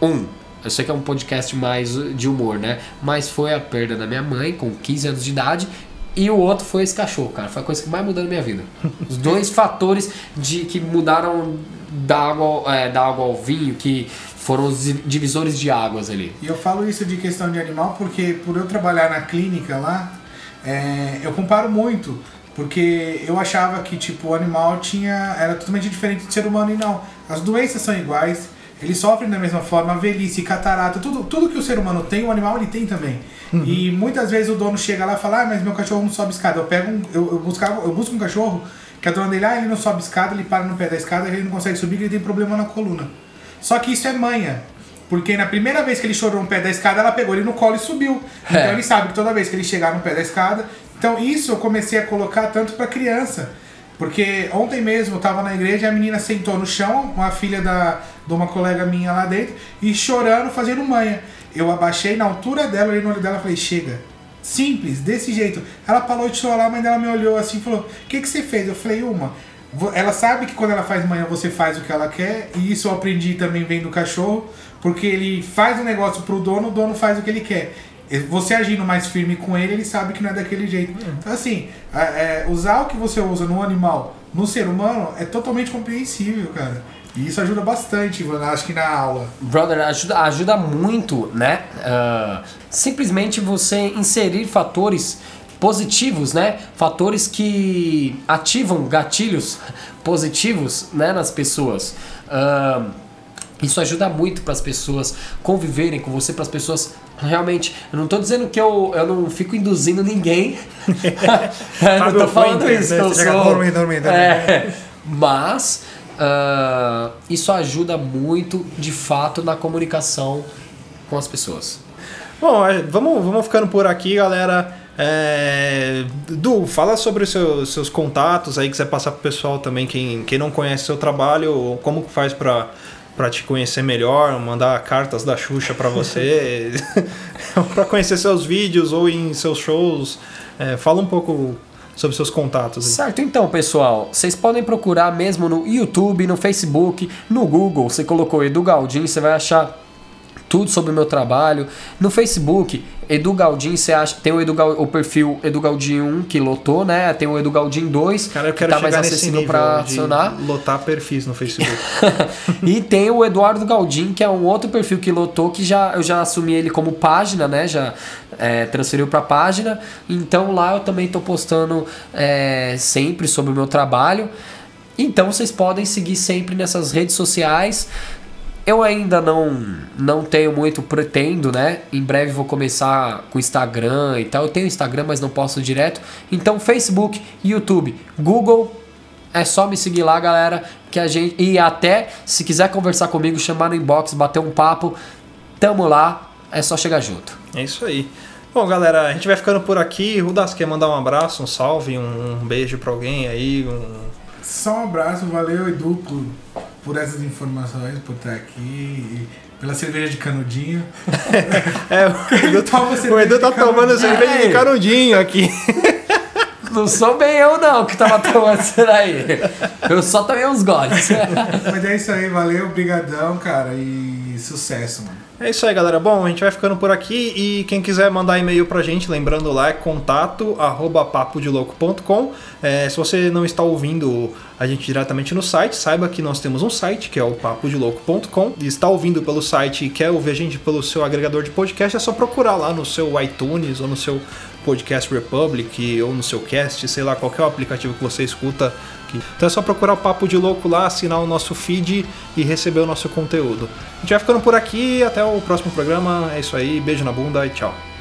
S2: Um, eu sei que é um podcast mais de humor, né? Mas foi a perda da minha mãe com 15 anos de idade. E o outro foi esse cachorro, cara. Foi a coisa que mais mudou na minha vida. Os dois [LAUGHS] fatores de que mudaram da água, é, da água ao vinho, que foram os divisores de águas ali.
S3: E eu falo isso de questão de animal porque por eu trabalhar na clínica lá, é, eu comparo muito. Porque eu achava que tipo, o animal tinha era totalmente diferente do ser humano e não. As doenças são iguais, eles sofrem da mesma forma, a velhice, catarata, tudo, tudo que o ser humano tem, o animal ele tem também. E muitas vezes o dono chega lá e fala, ah, mas meu cachorro não sobe escada. Eu pego um, eu, eu, buscava, eu busco um cachorro que a dona dele, ah, ele não sobe escada, ele para no pé da escada, ele não consegue subir, ele tem problema na coluna. Só que isso é manha. Porque na primeira vez que ele chorou no pé da escada, ela pegou ele no colo e subiu. Então
S2: É.
S3: ele sabe que toda vez que ele chegar no pé da escada. Então isso eu comecei a colocar tanto pra criança. Porque ontem mesmo eu tava na igreja e a menina sentou no chão, uma filha da, de uma colega minha lá dentro, e chorando, fazendo manha. Eu abaixei na altura dela, olhei no olho dela e falei, chega. Simples, desse jeito. Ela falou de lá, a mãe dela me olhou assim e falou: O que, que você fez? Eu falei: Uma. Ela sabe que quando ela faz manhã você faz o que ela quer, e isso eu aprendi também vendo do cachorro, porque ele faz um negócio pro dono, o dono faz o que ele quer. Você agindo mais firme com ele, ele sabe que não é daquele jeito. Então, assim, é- é, usar o que você usa no animal, no ser humano, é totalmente compreensível, cara. E isso ajuda bastante, Ivan, acho que na aula.
S2: Brother, ajuda, ajuda muito, né? Ah, simplesmente você inserir fatores positivos, né? Fatores que ativam gatilhos positivos, né, nas pessoas. Ah, isso ajuda muito para as pessoas conviverem com você, para as pessoas realmente. Eu não tô dizendo que eu, eu não fico induzindo ninguém. [LAUGHS] eu não falando isso. Eu sou... É, mas isso ajuda muito, de fato, na comunicação com as pessoas.
S1: Bom, vamos, vamos ficando por aqui, galera. É, Du, fala sobre os seus, seus contatos aí, quiser passar pro pessoal também, quem, quem não conhece seu trabalho, como que faz pra, pra te conhecer melhor, mandar cartas da Xuxa pra você, [LAUGHS] [LAUGHS] pra conhecer seus vídeos ou em seus shows. É, fala um pouco sobre seus contatos. aí.
S2: Certo, então, pessoal, vocês podem procurar mesmo no YouTube, no Facebook, no Google. Você colocou Edu Galdin, você vai achar tudo sobre o meu trabalho. No Facebook, Edu Galdin, você acha, tem o, Edu Gal- o perfil Edu Galdin 1 que lotou, né? Tem o Edu Galdin 2
S1: Cara, eu
S2: que tá mais acessível para acionar.
S1: lotar perfis no Facebook. [LAUGHS]
S2: e tem o Eduardo Galdin, que é um outro perfil que lotou, que já, eu já assumi ele como página, né? Já é, transferiu para página. Então lá eu também tô postando é, sempre sobre o meu trabalho. Então vocês podem seguir sempre nessas redes sociais. Eu ainda não não tenho muito, pretendo, né? Em breve vou começar com Instagram e tal. Eu tenho Instagram, mas não posto direto. Então, Facebook, YouTube, Google, é só me seguir lá, galera. Que a gente. E até, se quiser conversar comigo, chamar no inbox, bater um papo, tamo lá. É só chegar junto.
S1: É isso aí. Bom, galera, a gente vai ficando por aqui. Rudas quer mandar um abraço, um salve, um, um beijo pra alguém aí. Um...
S3: Só um abraço, valeu Edu por, por essas informações, por estar aqui, e pela cerveja de canudinho. [LAUGHS]
S1: É, o Edu,
S3: Toma
S1: o Edu tá tomando cerveja de canudinho aqui. [LAUGHS]
S2: Não sou bem eu, não, que tava tomando isso daí. Eu só tomei uns goles.
S3: Mas é isso aí, valeu, brigadão, cara, e sucesso, mano.
S1: É isso aí, galera. Bom, a gente vai ficando por aqui e quem quiser mandar e-mail pra gente, lembrando lá, é contato arroba papodelouco.com. É, se você não está ouvindo a gente diretamente no site, saiba que nós temos um site, que é o papodelouco.com. E está ouvindo pelo site e quer ouvir a gente pelo seu agregador de podcast, é só procurar lá no seu iTunes ou no seu Podcast Republic ou no seu Cast, sei lá, qualquer aplicativo que você escuta. Então é só procurar o Papo de Louco lá, assinar o nosso feed e receber o nosso conteúdo. A gente vai ficando por aqui, até o próximo programa. É isso aí, beijo na bunda e tchau.